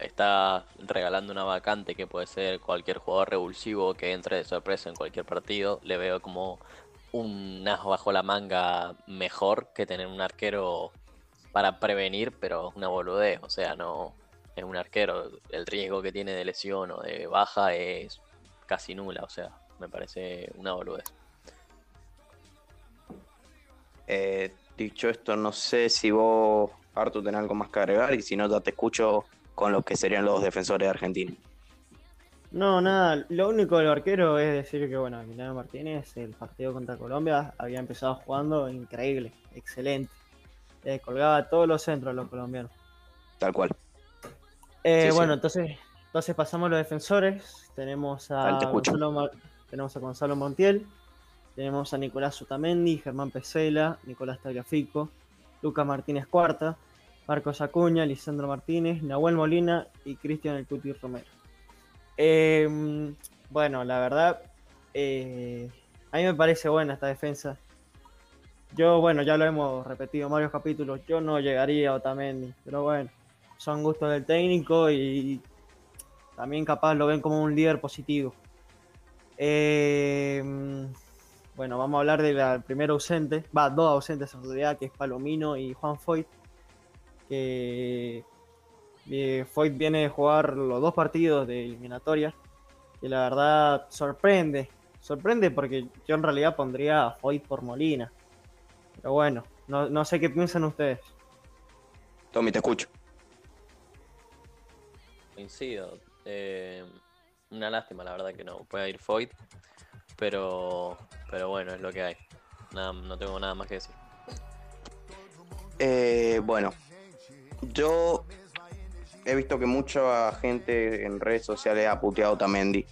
Está regalando una vacante que puede ser cualquier jugador revulsivo que entre de sorpresa en cualquier partido. Le veo como un as bajo la manga mejor que tener un arquero para prevenir, pero una boludez. O sea, no es un arquero. El riesgo que tiene de lesión o de baja es casi nula. O sea, me parece una boludez. Eh, dicho esto, no sé si vos, Artu, tenés algo más que agregar y si no, ya te escucho con los que serían los defensores de Argentina. No, nada, lo único del arquero es decir que, bueno, Emiliano Martínez, el partido contra Colombia, había empezado jugando increíble, excelente. Eh, colgaba todos los centros los colombianos. Tal cual. Eh, Sí, sí. bueno, entonces, entonces pasamos a los defensores. Tenemos a. Gonzalo, Mar- tenemos a Gonzalo Montiel, tenemos a Nicolás Sutamendi, Germán Pesela, Nicolás Tagliafico, Lucas Martínez Cuarta, Marcos Acuña, Lisandro Martínez, Nahuel Molina y Cristian El Cuti Romero. Eh, bueno, la verdad, eh, a mí me parece buena esta defensa. Yo, bueno, ya lo hemos repetido en varios capítulos, yo no llegaría a Otamendi, pero bueno, son gustos del técnico y también capaz lo ven como un líder positivo. Eh, bueno, vamos a hablar del primer ausente, va, dos ausentes en realidad, que es Palomino y Juan Foyt, que eh, Foyt viene de jugar los dos partidos de eliminatoria, que la verdad sorprende, sorprende porque yo en realidad pondría a Foyt por Molina, pero bueno, no, no sé qué piensan ustedes. Tommy, te escucho. Coincido. Eh, una lástima, la verdad, que no pueda ir Foyt. Pero, pero bueno, es lo que hay. Nada, no tengo nada más que decir. Eh, bueno, yo he visto que mucha gente en redes sociales ha puteado a Otamendi.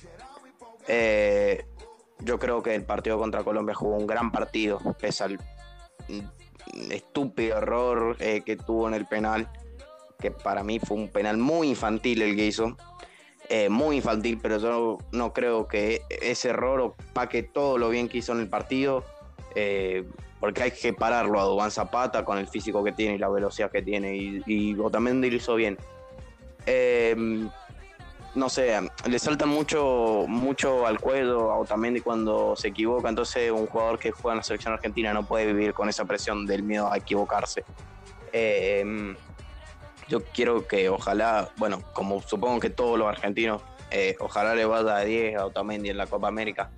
Eh, yo creo que el partido contra Colombia jugó un gran partido, pese al estúpido error eh, que tuvo en el penal, que para mí fue un penal muy infantil el que hizo. Eh, muy infantil, pero yo no creo que ese error opaque todo lo bien que hizo en el partido. Eh, porque hay que pararlo a Dubán Zapata con el físico que tiene y la velocidad que tiene. Y, y Otamendi lo hizo bien. Eh, no sé, le salta mucho, mucho al cuello a Otamendi cuando se equivoca. Entonces, un jugador que juega en la selección argentina no puede vivir con esa presión del miedo a equivocarse. Eh, yo quiero que ojalá, bueno, como supongo que todos los argentinos, eh, ojalá le vaya a 10 a Otamendi en la Copa América,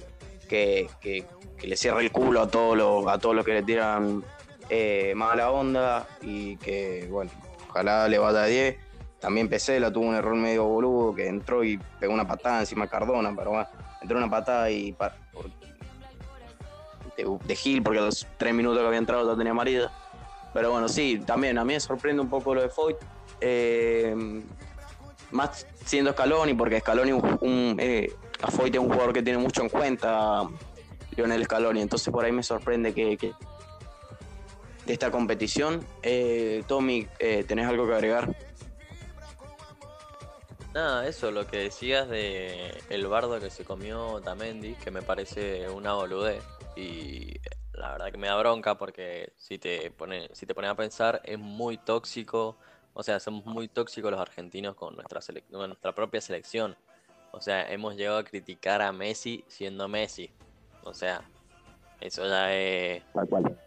que, que- que le cierre el culo a todos los, a todos los que le tiran eh, mala onda y que, bueno, ojalá le vaya a 10. También Pesela tuvo un error medio boludo que entró y pegó una patada encima de Cardona, pero bueno, entró una patada y pa- por- de, de Gil, porque los tres minutos que había entrado ya tenía amarilla. Pero bueno, sí, también a mí me sorprende un poco lo de Foyt. Eh, más siendo Scaloni, porque Scaloni un, un, eh, a Foyt es un jugador que tiene mucho en cuenta Lionel Scaloni, entonces por ahí me sorprende que, de esta competición. Eh, Tommy, eh, ¿tenés algo que agregar? Nada, eso, lo que decías de el bardo que se comió Tamendi, que me parece una boludez. Y la verdad que me da bronca porque si te pone, si te pones a pensar, es muy tóxico. O sea, somos muy tóxicos los argentinos con nuestra, con nuestra propia selección. O sea, hemos llegado a criticar a Messi siendo Messi. O sea, eso ya es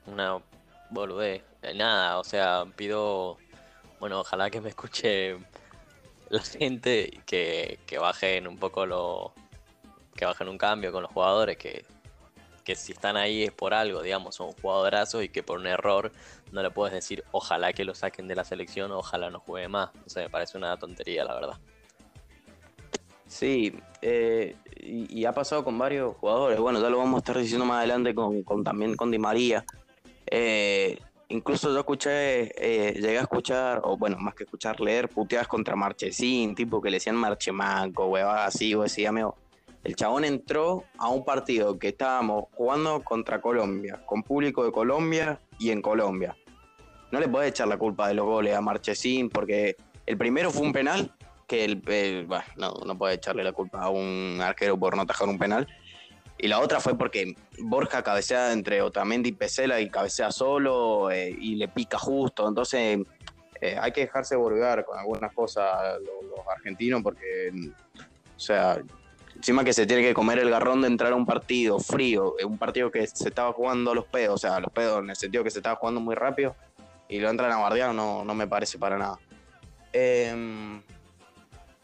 una boludez. Eh, Nada, o sea, pido, bueno, ojalá que me escuche la gente y que, que bajen un poco lo, que bajen un cambio con los jugadores, que, que si están ahí es por algo, digamos, son jugadorazos y que por un error no le puedes decir ojalá que lo saquen de la selección, ojalá no juegue más. O sea, me parece una tontería, la verdad. Sí, eh, y, ha pasado con varios jugadores. Bueno, ya lo vamos a estar diciendo más adelante con, con- también con Di María. Eh, incluso yo escuché, eh, llegué a escuchar, o bueno, más que escuchar, leer puteadas contra Marchesín, tipo que le decían Marchemanco, huevadas así, o decía, amigo. El chabón entró a un partido que estábamos jugando contra Colombia, con público de Colombia y en Colombia. No le podés echar la culpa de los goles a Marchesín, porque el primero fue un penal que el, el- bueno, no, no puede echarle la culpa a un arquero por no atajar un penal. Y la otra fue porque Borja cabecea entre Otamendi y Pesela y cabecea solo eh, y le pica justo. Entonces eh, hay que dejarse volver con algunas cosas los, los argentinos porque, o sea, encima que se tiene que comer el garrón de entrar a un partido frío, eh, un partido que se estaba jugando a los pedos, o sea, a los pedos en el sentido que se estaba jugando muy rápido y lo entran a guardián, no, no me parece para nada. Em,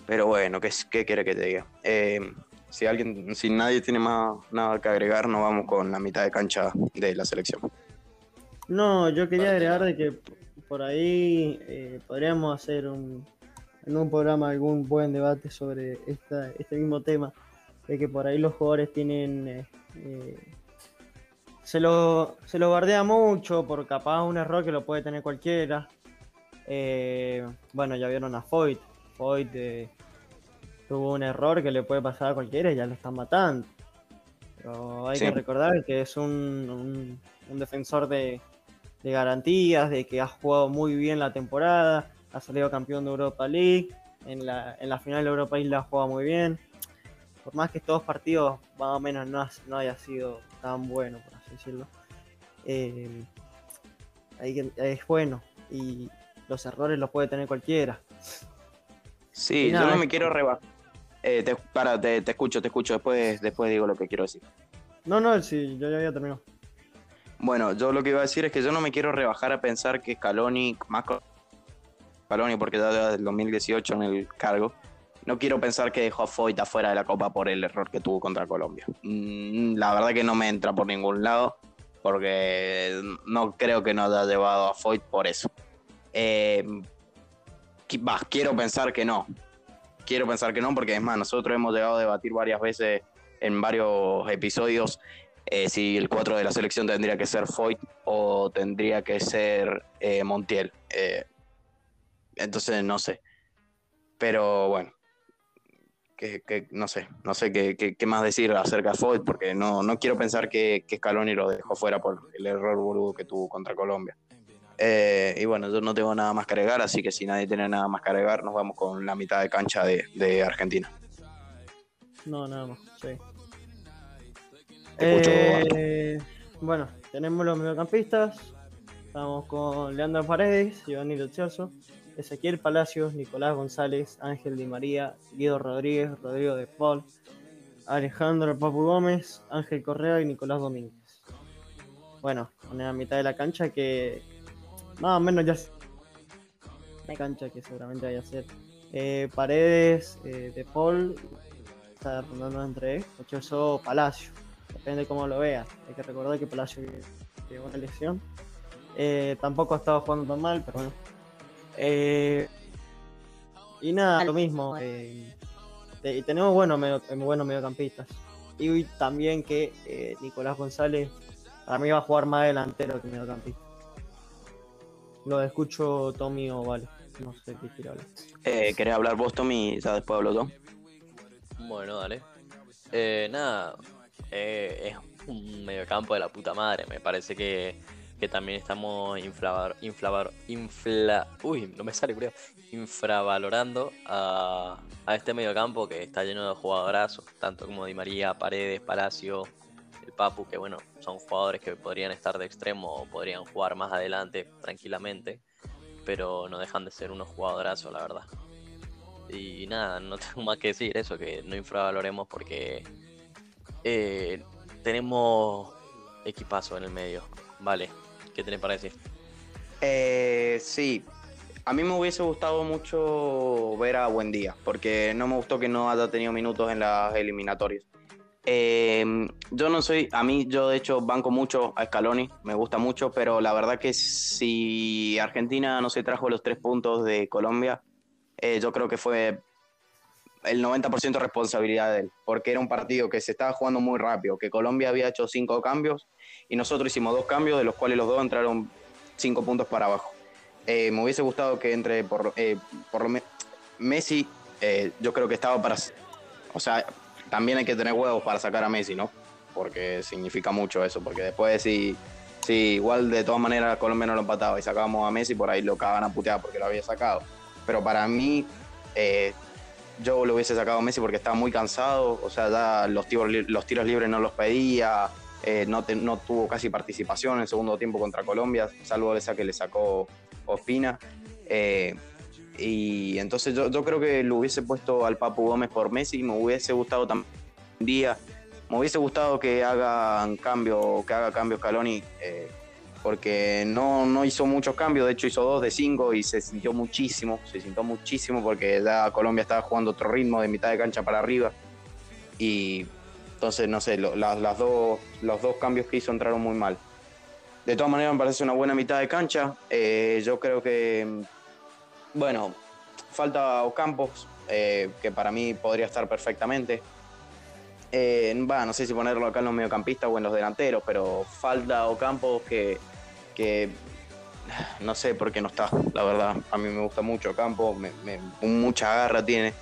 pero bueno, ¿qué, qué quiere que te diga? Eh, si alguien, si nadie tiene más nada que agregar, nos vamos con la mitad de cancha de la selección. No, yo quería agregar de que por ahí eh, podríamos hacer un, en un programa algún buen debate sobre esta, este mismo tema, de que por ahí los jugadores tienen... eh, eh, se lo, se lo bardea mucho por capaz un error que lo puede tener cualquiera. Eh, bueno, ya vieron a Foyt. Foyt tuvo un error que le puede pasar a cualquiera y ya lo están matando. Pero hay Sí. que recordar que es un, un- un defensor de, de garantías, de que ha jugado muy bien la temporada, ha salido campeón de Europa League, en la, en la final de Europa League la ha jugado muy bien. Por más que estos partidos más o menos no, no haya sido tan bueno, por así decirlo, eh, que- es bueno y los errores los puede tener cualquiera. Sí, nada, yo no me quiero rebajar. Eh, te, para, te, te escucho, te escucho, después, después digo lo que quiero decir. No, no, sí, yo ya había terminado. Bueno, yo lo que iba a decir es que yo no me quiero rebajar a pensar que Scaloni, más Scaloni porque ya desde el 2018 en el cargo, no quiero pensar que dejó a Foyt afuera de la Copa por el error que tuvo contra Colombia. Mm, La verdad que no me entra por ningún lado, porque no creo que nos haya llevado a Foyt por eso. Eh, va, quiero pensar que no. Quiero pensar que no, porque es más, nosotros hemos llegado a debatir varias veces en varios episodios eh, si el 4 de la selección tendría que ser Foyt o tendría que ser eh, Montiel. Eh, entonces no sé. Pero bueno, que, no sé, no sé qué más decir acerca de Foyt, porque no, no quiero pensar que, que Scaloni lo dejó fuera por el error boludo que tuvo contra Colombia. Eh, y bueno, yo no tengo nada más que agregar, así que si nadie tiene nada más que agregar, nos vamos con la mitad de cancha de, de Argentina. No, nada más, sí. Te escucho, Eh, bueno, tenemos los mediocampistas. Estamos con Leandro Paredes, Giovanni Lucioso, Ezequiel Palacios, Nicolás González, Ángel Di María, Guido Rodríguez, Rodrigo de Paul, Alejandro Papu Gómez, Ángel Correa y Nicolás Domínguez. Bueno, una mitad de la cancha que más o menos ya la cancha que seguramente vaya a ser eh, Paredes, eh, De Paul, está rondando entre Lucioso o Palacio depende cómo lo veas. Hay que recordar que Palacio llegó una lesión. Eh, tampoco ha estado jugando tan mal, pero bueno. Eh, y nada, lo mismo. eh, y tenemos buenos, medio, buenos mediocampistas. Y también que eh, Nicolás González para mí va a jugar más delantero que mediocampista. Lo escucho Tommy o Vale. No sé qué quiere hablar. Eh, ¿Querés hablar vos, Tommy? y Ya después hablo yo. Bueno, dale. Eh, nada, eh, es un mediocampo de la puta madre. Me parece que, que también estamos inflavar, inflavar, infla, uy, no me sale, creo, infravalorando a, a este mediocampo que está lleno de jugadorazos, tanto como Di María, Paredes, Palacio, el Papu, que bueno, son jugadores que podrían estar de extremo o podrían jugar más adelante tranquilamente, pero no dejan de ser unos jugadorazos, la verdad. Y nada, no tengo más que decir eso, que no infravaloremos porque eh, tenemos equipazo en el medio. Vale, ¿qué tenés para decir? Eh, sí, a mí me hubiese gustado mucho ver a Buendía, porque no me gustó que no haya tenido minutos en las eliminatorias. Eh, yo no soy, a mí yo de hecho banco mucho a Scaloni, me gusta mucho, pero la verdad que si Argentina no se trajo los tres puntos de Colombia, eh, yo creo que fue el 90% responsabilidad de él, porque era un partido que se estaba jugando muy rápido, que Colombia había hecho cinco cambios y nosotros hicimos dos cambios, de los cuales los dos entraron cinco puntos para abajo. Eh, me hubiese gustado que entre por, eh, por lo menos Messi, yo creo que estaba para... O sea, también hay que tener huevos para sacar a Messi, ¿no? Porque significa mucho eso, porque después si, si igual de todas maneras Colombia no lo empataba y sacábamos a Messi, por ahí lo cagaban a putear porque lo había sacado. Pero para mí, eh, yo lo hubiese sacado a Messi porque estaba muy cansado, o sea, ya los tiros, los tiros libres no los pedía, eh, no, no tuvo casi participación en el segundo tiempo contra Colombia, salvo esa que le sacó Ospina. Eh, y entonces yo, yo creo que lo hubiese puesto al Papu Gómez por Messi, me hubiese gustado también un día, me hubiese gustado que hagan cambio, que haga cambio Scaloni, eh, porque no, no hizo muchos cambios, de hecho hizo dos de cinco y se sintió muchísimo, se sintió muchísimo porque ya Colombia estaba jugando otro ritmo de mitad de cancha para arriba. Y entonces no sé, lo- las, las dos, los dos cambios que hizo entraron muy mal. De todas maneras me parece una buena mitad de cancha, eh, yo creo que, bueno, falta Ocampos, eh, que para mí podría estar perfectamente. Eh, no sé si ponerlo acá en los mediocampistas o en los delanteros, pero falta Ocampos que, que no sé por qué no está, la verdad. A mí me gusta mucho Ocampos, me, me- mucha garra tiene.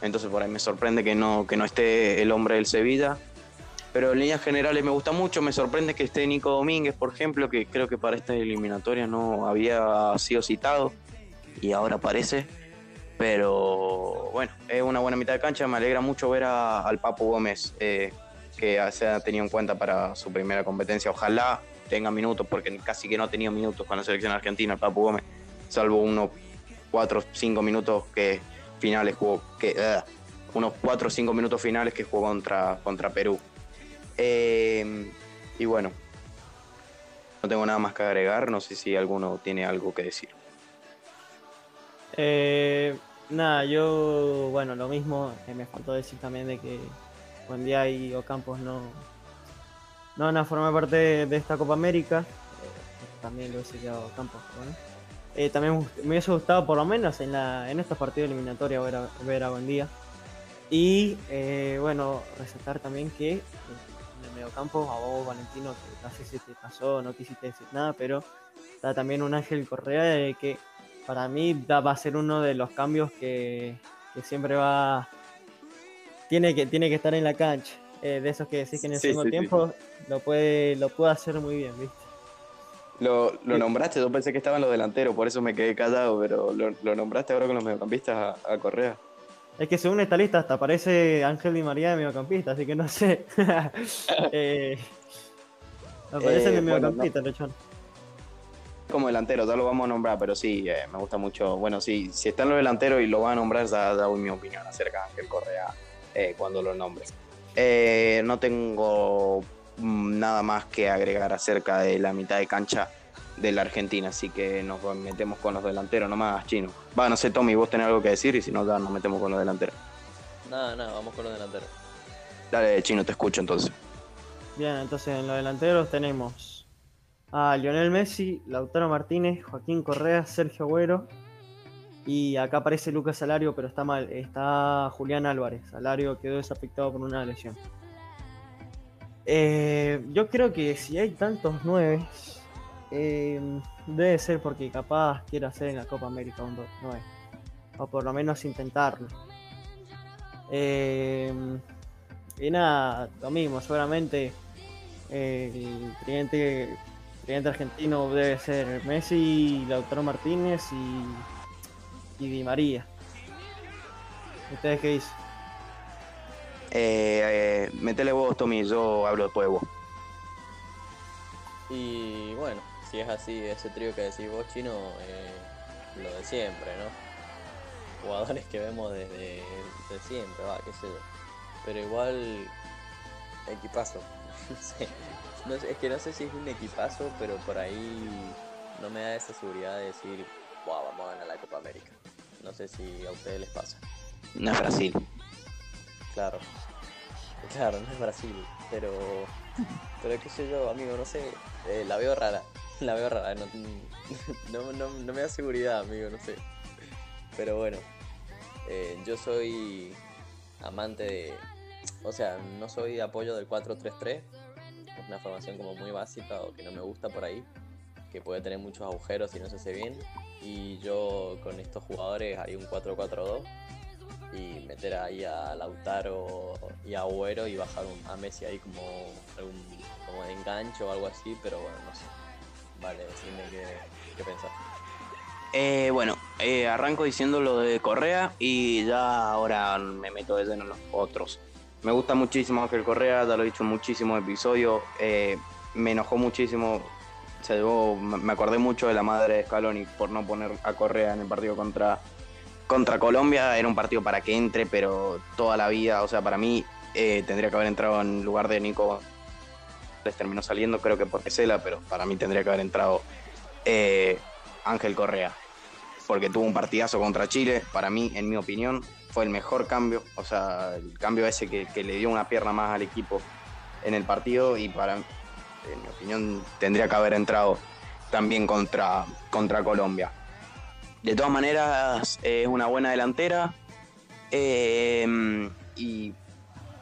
Entonces por ahí me sorprende que no, que no esté el hombre del Sevilla. Pero en líneas generales me gusta mucho, me sorprende que esté Nico Domínguez, por ejemplo, que creo que para esta eliminatoria no había sido citado y ahora aparece. Pero bueno, es una buena mitad de cancha. Me alegra mucho ver a- al Papu Gómez, eh, que se ha tenido en cuenta para su primera competencia. Ojalá tenga minutos, porque casi que no ha tenido minutos con la selección argentina, el Papu Gómez, salvo unos 4 o 5 minutos que finales jugó, que, eh, unos 4 o 5 minutos finales que jugó contra, contra Perú. Eh, y bueno, no tengo nada más que agregar. No sé si alguno tiene algo que decir. Eh, nada, yo, bueno, lo mismo, eh, me faltó decir también de que Buendía y Ocampos no, no van a formar parte de, esta Copa América. Eh, también lo hubiese quedado Ocampos. Eh, también me hubiese gustado por lo menos en, la, en estos partidos eliminatorios ver a, ver a Buendía. Y eh, bueno, resaltar también que eh, en el mediocampo, a vos Valentino, que no sé si te pasó, no quisiste decir nada, pero está también un Ángel Correa de que para mí va a ser uno de los cambios que, que siempre va tiene que tiene que estar en la cancha. Eh, de esos que decís que en el Sí, segundo sí, sí. tiempo lo puede lo puede hacer muy bien viste Lo, nombraste, yo pensé que estaban los delanteros, por eso me quedé callado, pero lo, lo nombraste ahora con los mediocampistas a, a Correa. es que según esta lista hasta aparece Ángel Di María de mediocampista así que no sé. Eh, aparece Eh, de bueno, mediocampista lechón Como delantero, ya lo vamos a nombrar, pero sí, eh, me gusta mucho. Bueno, sí, si están los delanteros y lo van a nombrar, ya, ya doy mi opinión acerca de Ángel Correa eh, cuando lo nombre. Eh, no tengo mm, nada más que agregar acerca de la mitad de cancha de la Argentina, así que nos metemos con los delanteros nomás, chino. Va, no sé, Tommy, vos tenés algo que decir y si no, ya nos metemos con los delanteros. Nada, nada, vamos con los delanteros. Dale, chino, te escucho entonces. Bien, entonces en los delanteros tenemos a Lionel Messi, Lautaro Martínez, Joaquín Correa, Sergio Agüero y acá aparece Lucas Salario, pero está mal, está Julián Álvarez. Salario quedó desafectado por una lesión. Eh, yo creo que si hay tantos nueve, eh, debe ser porque capaz quiere hacer en la Copa América un 9, o por lo menos intentarlo. Eh, y nada, lo mismo, seguramente el tridente, tridente argentino debe ser Messi, Lautaro Martínez y, y Di María. ¿Ustedes qué dicen? Eh, eh, metele vos, Tommy, yo hablo después de vos. Y bueno, si es así, ese trío que decís vos, chino, eh, lo de siempre, ¿no? Jugadores que vemos desde de siempre, va, qué sé yo. Pero igual, equipazo. no sé. No sé, es que no sé si es un equipazo, pero por ahí no me da esa seguridad de decir, wow, vamos a ganar la Copa América. No sé si a ustedes les pasa. No es Brasil. Claro. Claro, no es Brasil, pero. Pero qué sé yo, amigo, no sé. eh, la veo rara. La veo rara. No, no, no- no me da seguridad, amigo, no sé. Pero bueno. eh, yo soy amante de. O sea, no soy de apoyo del 4-3-3. Una formación como muy básica o que no me gusta por ahí. Que puede tener muchos agujeros si no se hace bien. Y yo con estos jugadores hay un 4-4-2 y meter ahí a Lautaro y a Agüero y bajar un- a Messi ahí como algún como de engancho o algo así, pero bueno, no sé. Vale, decime qué, qué pensás. Eh, bueno, eh, arranco diciendo lo de Correa y ya ahora me meto de lleno en los otros. Me gusta muchísimo Ángel Correa, ya lo he dicho en muchísimos episodios. eh, me enojó muchísimo. Se llevó, me acordé mucho de la madre de Scaloni por no poner a Correa en el partido contra, contra Colombia. Era un partido para que entre, pero toda la vida, o sea, para mí eh, tendría que haber entrado en lugar de Nico. Les terminó saliendo, creo que por Pesela, pero para mí tendría que haber entrado eh, Ángel Correa, porque tuvo un partidazo contra Chile, para mí, en mi opinión, fue el mejor cambio, o sea, el cambio ese que, le dio una pierna más al equipo en el partido y para, en mi opinión, tendría que haber entrado también contra, contra Colombia. De todas maneras, es una buena delantera eh, y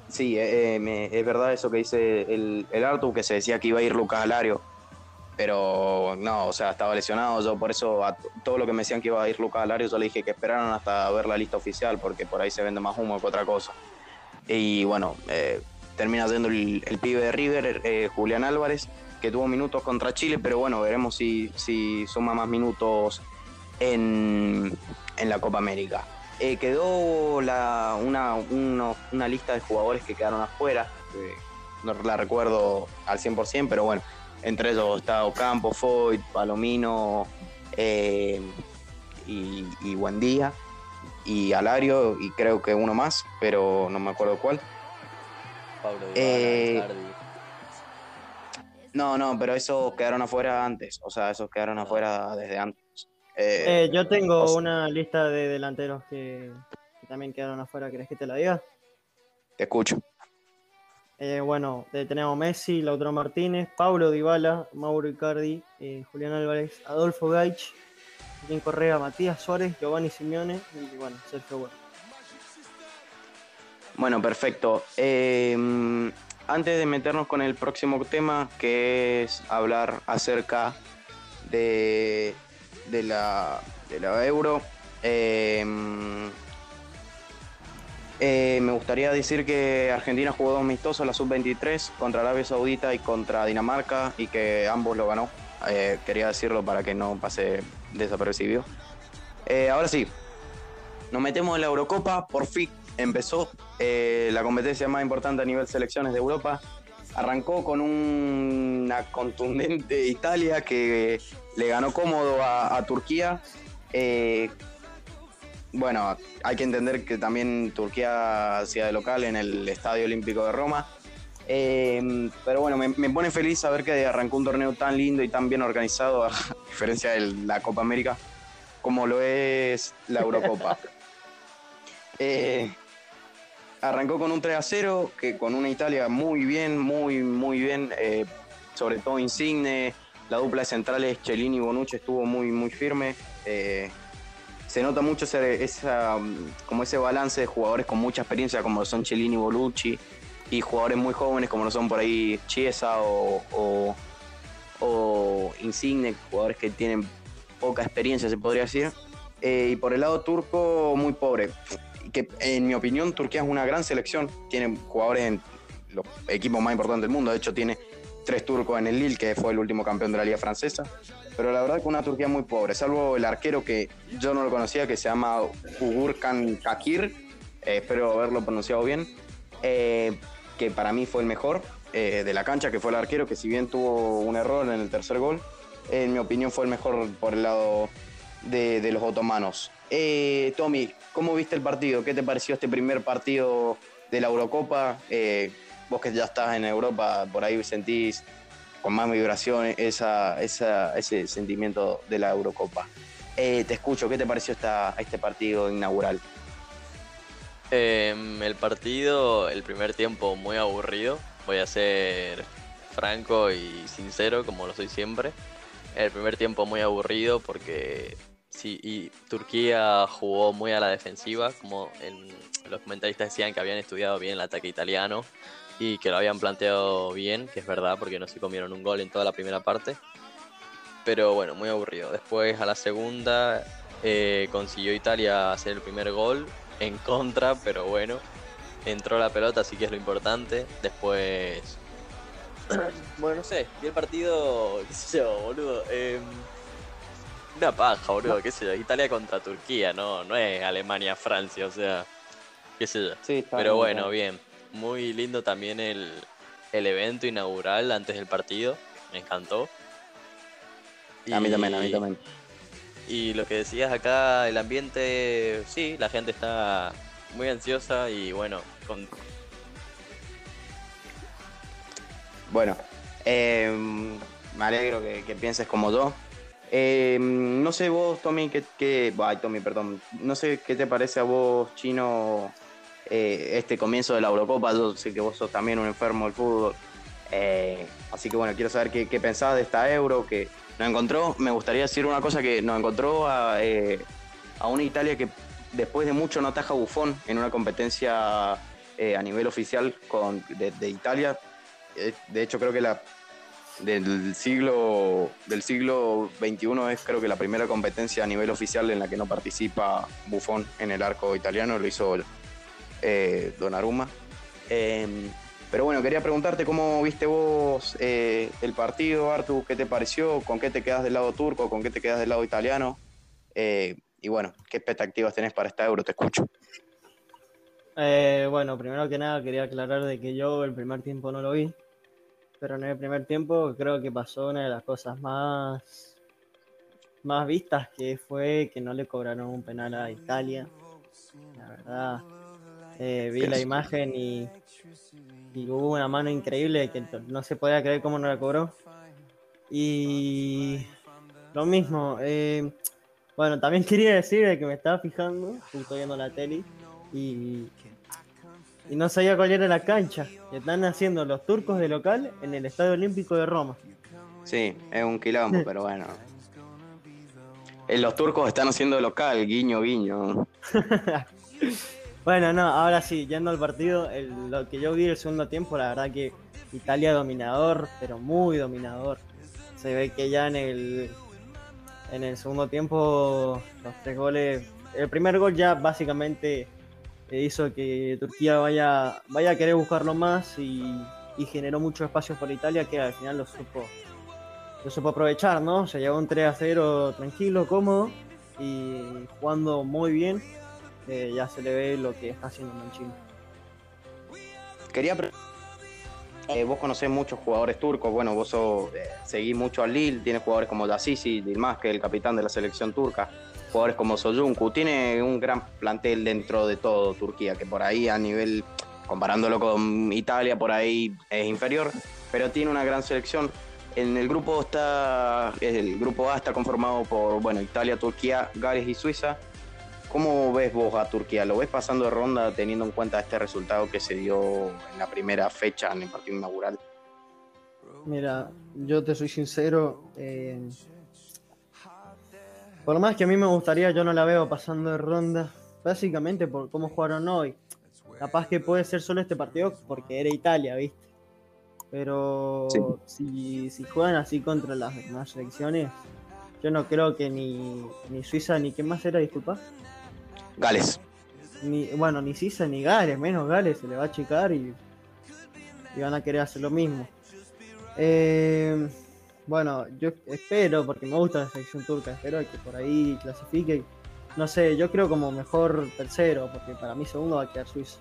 sí, eh, me- es verdad eso que dice el, el Artu, que se decía que iba a ir Lucas Alario pero no, o sea, estaba lesionado. Yo por eso a todo lo que me decían que iba a ir Lucas Alario, yo le dije que esperaran hasta ver la lista oficial, porque por ahí se vende más humo que otra cosa. Y bueno, eh, termina siendo el, pibe de River, eh, Julián Álvarez, que tuvo minutos contra Chile, pero bueno, veremos si, suma más minutos en, la Copa América. Eh, quedó la, una, lista de jugadores que quedaron afuera, no la recuerdo al 100%, pero bueno, entre ellos está Ocampo, Foyt, Palomino eh, y, y Buendía y Alario y creo que uno más, pero no me acuerdo cuál. Pablo Eh. No, no, pero esos quedaron afuera antes, o sea, esos quedaron afuera desde antes. Eh, Eh, yo tengo o sea- una lista de delanteros que, que también quedaron afuera. ¿Querés que te la diga? te escucho. Eh, bueno, eh, tenemos Messi, Lautaro Martínez, Paulo Dybala, Mauro Icardi, eh, Julián Álvarez, Adolfo Gaich, Joaquín Correa, Matías Suárez, Giovanni Simeone y bueno, Sergio Bueno. Bueno, perfecto. Eh, antes de meternos con el próximo tema, que es hablar acerca de, de, la, de la euro, eh, me gustaría decir que Argentina jugó dos amistosos, la sub-23, contra Arabia Saudita y contra Dinamarca, y que ambos lo ganó. Eh, quería decirlo para que no pase desapercibido. Eh, ahora sí, nos metemos en la Eurocopa, por fin empezó la competencia más importante a nivel selecciones de Europa. Arrancó con un- una contundente Italia que le ganó cómodo a Turquía. Eh, bueno, hay que entender que también Turquía hacía de local en el Estadio Olímpico de Roma. Eh, pero bueno, me, me pone feliz saber que arrancó un torneo tan lindo y tan bien organizado, a diferencia de la Copa América, como lo es la Eurocopa. Eh, arrancó con un 3 a 0, que con una Italia muy bien, muy, muy bien, eh, sobre todo Insigne, la dupla de centrales Cellini y Bonucci estuvo muy, muy firme. Se nota mucho ese, esa, como ese balance de jugadores con mucha experiencia, como son Cellini y Bonucci, y jugadores muy jóvenes, como lo son por ahí Chiesa o, o, o Insigne, jugadores que tienen poca experiencia, se podría decir. Eh, y por el lado turco, muy pobre. Que en mi opinión, Turquía es una gran selección. Tiene jugadores en los equipos más importantes del mundo. De hecho, tiene tres turcos en el Lille, que fue el último campeón de la Liga Francesa. Pero la verdad que una Turquía muy pobre, salvo el arquero que yo no lo conocía, que se llama Ugurkan Kakir. Eh, espero haberlo pronunciado bien. eh, que para mí fue el mejor. eh, de la cancha, que fue el arquero, que si bien tuvo un error en el tercer gol, en mi opinión fue el mejor por el lado de, de los otomanos. Tommy, ¿cómo viste el partido? ¿Qué te pareció este primer partido de la Eurocopa? Vos que ya estás en Europa, por ahí sentís con más vibración esa, esa, ese sentimiento de la Eurocopa. Eh, te escucho, ¿qué te pareció esta, este partido inaugural? Em, el partido, el primer tiempo muy aburrido. Voy a ser franco y sincero, como lo soy siempre. El primer tiempo muy aburrido porque sí, Turquía jugó muy a la defensiva, como los comentaristas decían que habían estudiado bien el ataque italiano y que lo habían planteado bien, que es verdad, porque no se comieron un gol en toda la primera parte. Pero bueno, muy aburrido. Después a la segunda eh, consiguió Italia hacer el primer gol en contra, pero bueno, entró la pelota, así que es lo importante. Después, bueno, no sé, vi el partido, qué sé yo, boludo. em, una paja, boludo, qué sé yo. Italia contra Turquía, no, no es Alemania-Francia, o sea, qué sé yo. Sí, está Pero bien, bueno, bien. Muy lindo también el, el evento inaugural antes del partido. Me encantó. A mí también, a mí Y- también. y lo que decías acá, el ambiente, sí, la gente está muy ansiosa y bueno, con, Bueno, eh, me alegro que, que pienses como yo. Eh, no sé vos, Tommy, qué, qué- ay, Tommy, perdón. No sé qué te parece a vos, Chino, eh, este comienzo de la Eurocopa. Yo sé que vos sos también un enfermo del fútbol. Eh, así que bueno, quiero saber qué, qué pensás de esta Euro que nos encontró. Me gustaría decir una cosa que nos encontró a, eh, a una Italia que después de mucho no ataja Bufón en una competencia a nivel oficial con, de, Italia. De hecho, creo que la del siglo del siglo XXI es creo que la primera competencia a nivel oficial en la que no participa Buffon en el arco italiano, lo hizo eh, Donnarumma. Eh, pero bueno, quería preguntarte cómo viste vos eh, el partido, Artu, qué te pareció, con qué te quedas del lado turco, con qué te quedas del lado italiano, Eh, y bueno, qué expectativas tenés para esta Euro, te escucho. Eh, bueno, primero que nada quería aclarar de que yo el primer tiempo no lo vi, pero en el primer tiempo creo que pasó una de las cosas más, más vistas que fue que no le cobraron un penal a Italia. La verdad, eh, vi la imagen y, y hubo una mano increíble que no se podía creer cómo no la cobró. Y lo mismo, eh, bueno, también quería decir de que me estaba fijando, justo viendo la tele, y, y no sabía cuál era la cancha que están haciendo los turcos de local en el Estadio Olímpico de Roma. Sí, es un quilombo, pero bueno. Eh, Los turcos están haciendo local, guiño, guiño. Bueno, no, ahora sí, yendo al partido, el- lo que yo vi el segundo tiempo, la verdad que Italia dominador, pero muy dominador. Se ve que ya en el, en el segundo tiempo, los tres goles, el primer gol ya básicamente hizo que Turquía vaya, vaya a querer buscarlo más y, generó muchos espacios por Italia que al final lo supo, lo supo aprovechar, ¿no? Se llevó un 3 a 0 tranquilo, cómodo y jugando muy bien ya se le ve lo que está haciendo Mancini. Quería eh, vos conocés muchos jugadores turcos, bueno, vos sos, eh, seguís mucho al Lille, tiene jugadores como Dasisi, Dilmaz, que es el capitán de la selección turca, jugadores como Soyuncu, tiene un gran plantel dentro de todo Turquía, que por ahí a nivel, comparándolo con Italia, por ahí es inferior, pero tiene una gran selección. En el grupo está, el grupo A está conformado por, bueno, Italia, Turquía, Gales y Suiza. ¿Cómo ves vos a Turquía? ¿Lo ves pasando de ronda teniendo en cuenta este resultado que se dio en la primera fecha en el partido inaugural? Mira, yo te soy sincero. eh, por más que a mí me gustaría, yo no la veo pasando de ronda. Básicamente por cómo jugaron hoy. Capaz que puede ser solo este partido porque era Italia, ¿viste? Pero Sí. si, si juegan así contra las demás selecciones, yo no creo que ni, ni Suiza ni quién más era, disculpa. Gales. Ni, bueno, ni Suiza ni Gales, menos Gales se le va a achicar y, y van a querer hacer lo mismo. Eh, bueno, yo espero, porque me gusta la selección turca, espero que por ahí clasifique. No sé, yo creo como mejor tercero, porque para mí segundo va a quedar Suiza.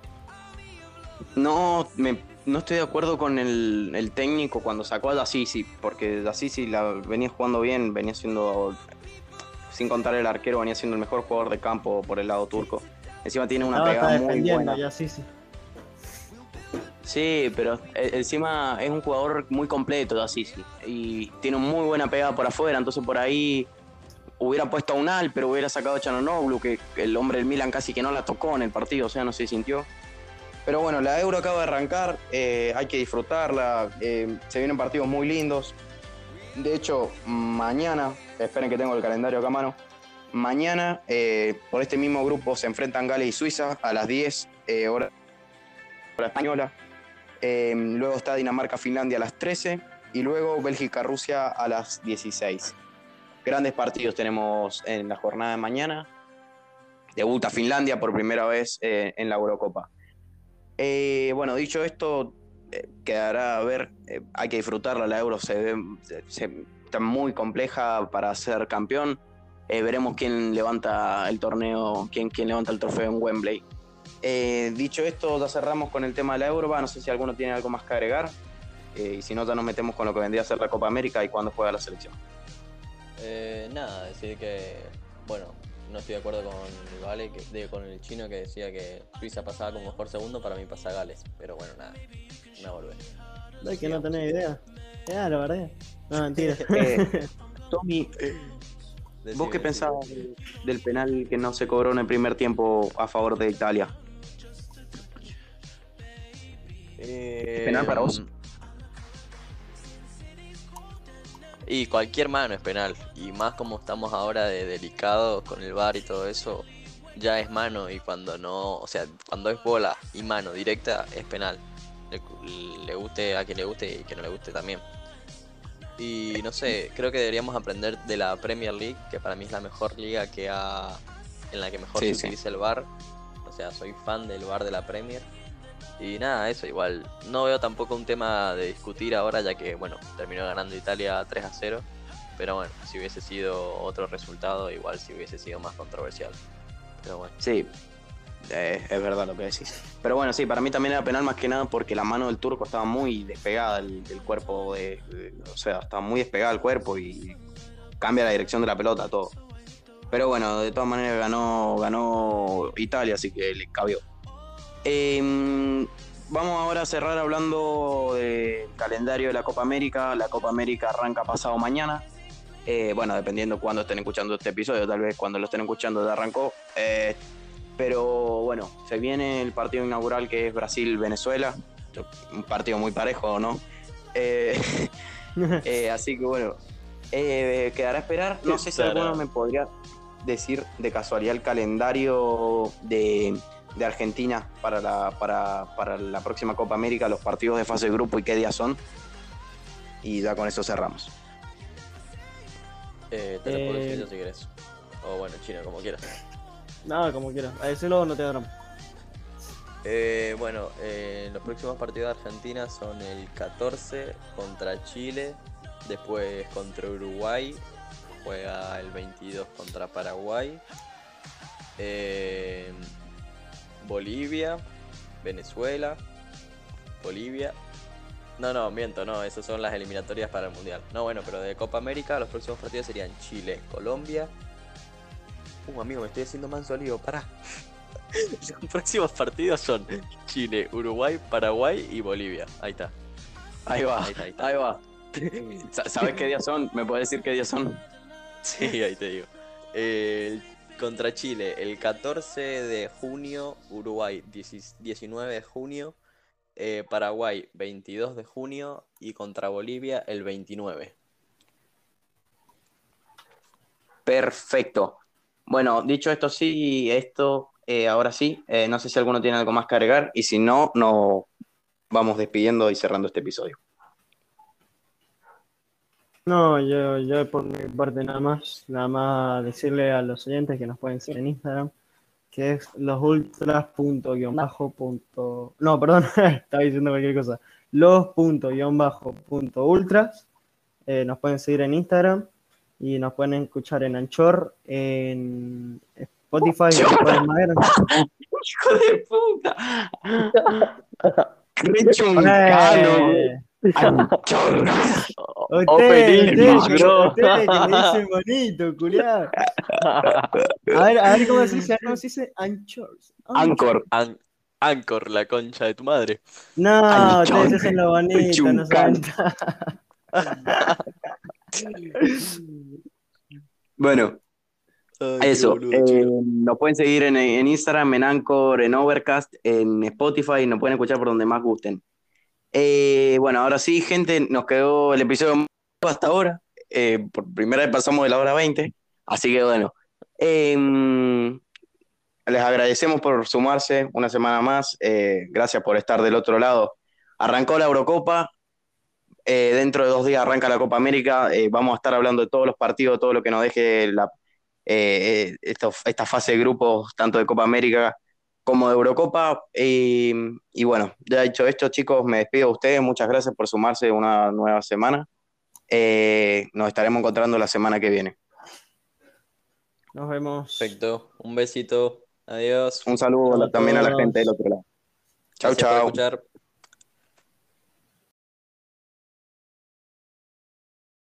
No, me, no estoy de acuerdo con el, el técnico cuando sacó a Dassisi, porque Dassisi la venía jugando bien, venía siendo, sin contar el arquero, venía siendo el mejor jugador de campo por el lado turco. Encima tiene una está pegada muy buena. ya sí, sí. Sí, pero eh, encima es un jugador muy completo, Dassisi, y tiene muy buena pegada por afuera, entonces por ahí hubiera puesto a Unal, pero hubiera sacado a Chanonoglu, que el hombre del Milan casi que no la tocó en el partido, o sea, no se sintió. Pero bueno, la Euro acaba de arrancar, eh, hay que disfrutarla, eh, se vienen partidos muy lindos. De hecho, mañana, esperen que tengo el calendario acá a mano, mañana eh, por este mismo grupo se enfrentan Gales y Suiza a las 10 eh, hora, española. Eh, luego está Dinamarca-Finlandia a las 13 y luego Bélgica-Rusia a las 16. Grandes partidos tenemos en la jornada de mañana. Debuta Finlandia por primera vez eh, en la Eurocopa. Eh, bueno, dicho esto, quedará a ver, eh, hay que disfrutarla, la Euro se ve se- está muy compleja para ser campeón. Eh, veremos quién levanta el torneo, quién, quién levanta el trofeo en Wembley. Eh, dicho esto, ya cerramos con el tema de la Euro. No sé si alguno tiene algo más que agregar. Y si no, ya nos metemos con lo que vendría a ser la Copa América y cuándo juega la selección. Nada, decir que, bueno, no estoy de acuerdo con el Vale, que, digo, con el chino que decía que Suiza pasaba como mejor segundo, para mí pasa Gales. Pero bueno, nada, me volvé. Es que no tenés idea. Ya, la verdad. No, mentira. Eh, Tommy, ¿vos qué pensabas del penal que no se cobró en el primer tiempo a favor de Italia? penal para vos? Y cualquier mano es penal. Y más como estamos ahora de delicados con el bar y todo eso, ya es mano. Y cuando no, o sea, cuando es bola y mano directa, es penal. Le, le guste a quien le guste y que no le guste también. Y no sé, creo que deberíamos aprender de la Premier League, que para mí es la mejor liga que ha, en la que mejor Sí, se sí. utiliza el bar. O sea, soy fan del bar de la Premier. Y nada, eso igual. No veo tampoco un tema de discutir ahora, ya que, bueno, terminó ganando Italia 3 a 0. Pero bueno, si hubiese sido otro resultado, igual si hubiese sido más controversial. Pero bueno. Sí, eh, es verdad lo que decís. Pero bueno, sí, para mí también era penal más que nada porque la mano del turco estaba muy despegada del, del cuerpo, de, o sea, estaba muy despegada el cuerpo y cambia la dirección de la pelota, todo. Pero bueno, de todas maneras ganó, ganó Italia, así que le cabió. Em, vamos ahora a cerrar hablando del calendario de la Copa América. La Copa América arranca pasado mañana. Eh, bueno, dependiendo cuándo estén escuchando este episodio, tal vez cuando lo estén escuchando ya arrancó. Eh, pero bueno, se viene el partido inaugural que es Brasil-Venezuela. Un partido muy parejo, ¿no? Eh, así que bueno, quedará a esperar. No sé si alguno me podría decir de casualidad el calendario de, de Argentina para la, para, para la próxima Copa América, los partidos de fase de grupo y qué días son. Y ya con eso cerramos. Eh, te lo puedo decir Eh, yo si querés. O bueno, chino, como quieras. Nada, como quieras. A decirlo no te drama. Eh, bueno, eh, los próximos partidos de Argentina son el 14 contra Chile, después contra Uruguay, juega el 22 contra Paraguay, eh, Bolivia, Venezuela, Bolivia. No, no, miento, no, esas son las eliminatorias para el Mundial. No, bueno, pero de Copa América los próximos partidos serían Chile, Colombia. Uh, amigo, me estoy haciendo manso lío, pará. Los próximos partidos son Chile, Uruguay, Paraguay y Bolivia. Ahí está. Ahí va, Ahí está, ahí está. ahí va. Sa- ¿Sabes qué días son? ¿Me puedes decir qué días son? Sí, ahí te digo. El- contra Chile, el 14 de junio, Uruguay 10 19 de junio, eh, Paraguay 22 de junio y contra Bolivia el 29. Perfecto. Bueno, dicho esto sí, esto eh, ahora sí, eh, no sé si alguno tiene algo más que agregar y si no, nos vamos despidiendo y cerrando este episodio. No, yo, yo por mi parte nada más, nada más decirle a los oyentes que nos pueden seguir en Instagram, que es losultras.bajo punto, no, perdón, estaba diciendo cualquier cosa, los punto guion bajo punto ultras, eh, nos pueden seguir en Instagram y nos pueden escuchar en Anchor, en Spotify, en hijo de puta! Rechuncano, Que dice bonito, culiado. A ver, a ver cómo se dice, cómo se dice anchors. Anchor. An- Anchor, la concha de tu madre. No, ustedes hacen lo bonito, no Chuncán. Bueno, Ay, eso. boludo, eh, nos pueden seguir en, en Instagram, en Anchor, en Overcast, en Spotify, nos pueden escuchar por donde más gusten. Eh, bueno, ahora sí, gente, nos quedó el episodio hasta ahora. Eh, por primera vez pasamos de la hora 20, así que bueno. em, les agradecemos por sumarse una semana más. eh, gracias por estar del otro lado. Arrancó la Eurocopa. eh, dentro de dos días arranca la Copa América. vamos a estar hablando de todos los partidos, todo lo que nos deje esta fase de grupos, tanto de Copa América como de Eurocopa. Y, y bueno, ya dicho esto, chicos, me despido de ustedes. Muchas gracias por sumarse una nueva semana. Eh, nos estaremos encontrando la semana que viene. Nos vemos. Perfecto. Un besito. Adiós. Un saludo también a la gente del otro lado. Chau, Gracias por chau. escuchar.